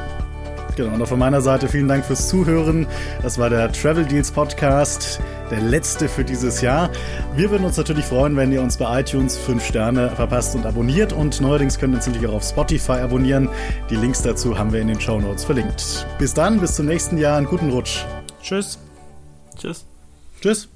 Genau, und auch von meiner Seite vielen Dank fürs Zuhören. Das war der Travel Deals Podcast, der letzte für dieses Jahr. Wir würden uns natürlich freuen, wenn ihr uns bei iTunes 5 Sterne verpasst und abonniert. Und neuerdings könnt ihr uns natürlich auch auf Spotify abonnieren. Die Links dazu haben wir in den Show Notes verlinkt. Bis dann, bis zum nächsten Jahr. Einen guten Rutsch. Tschüss. Tschüss. Tschüss.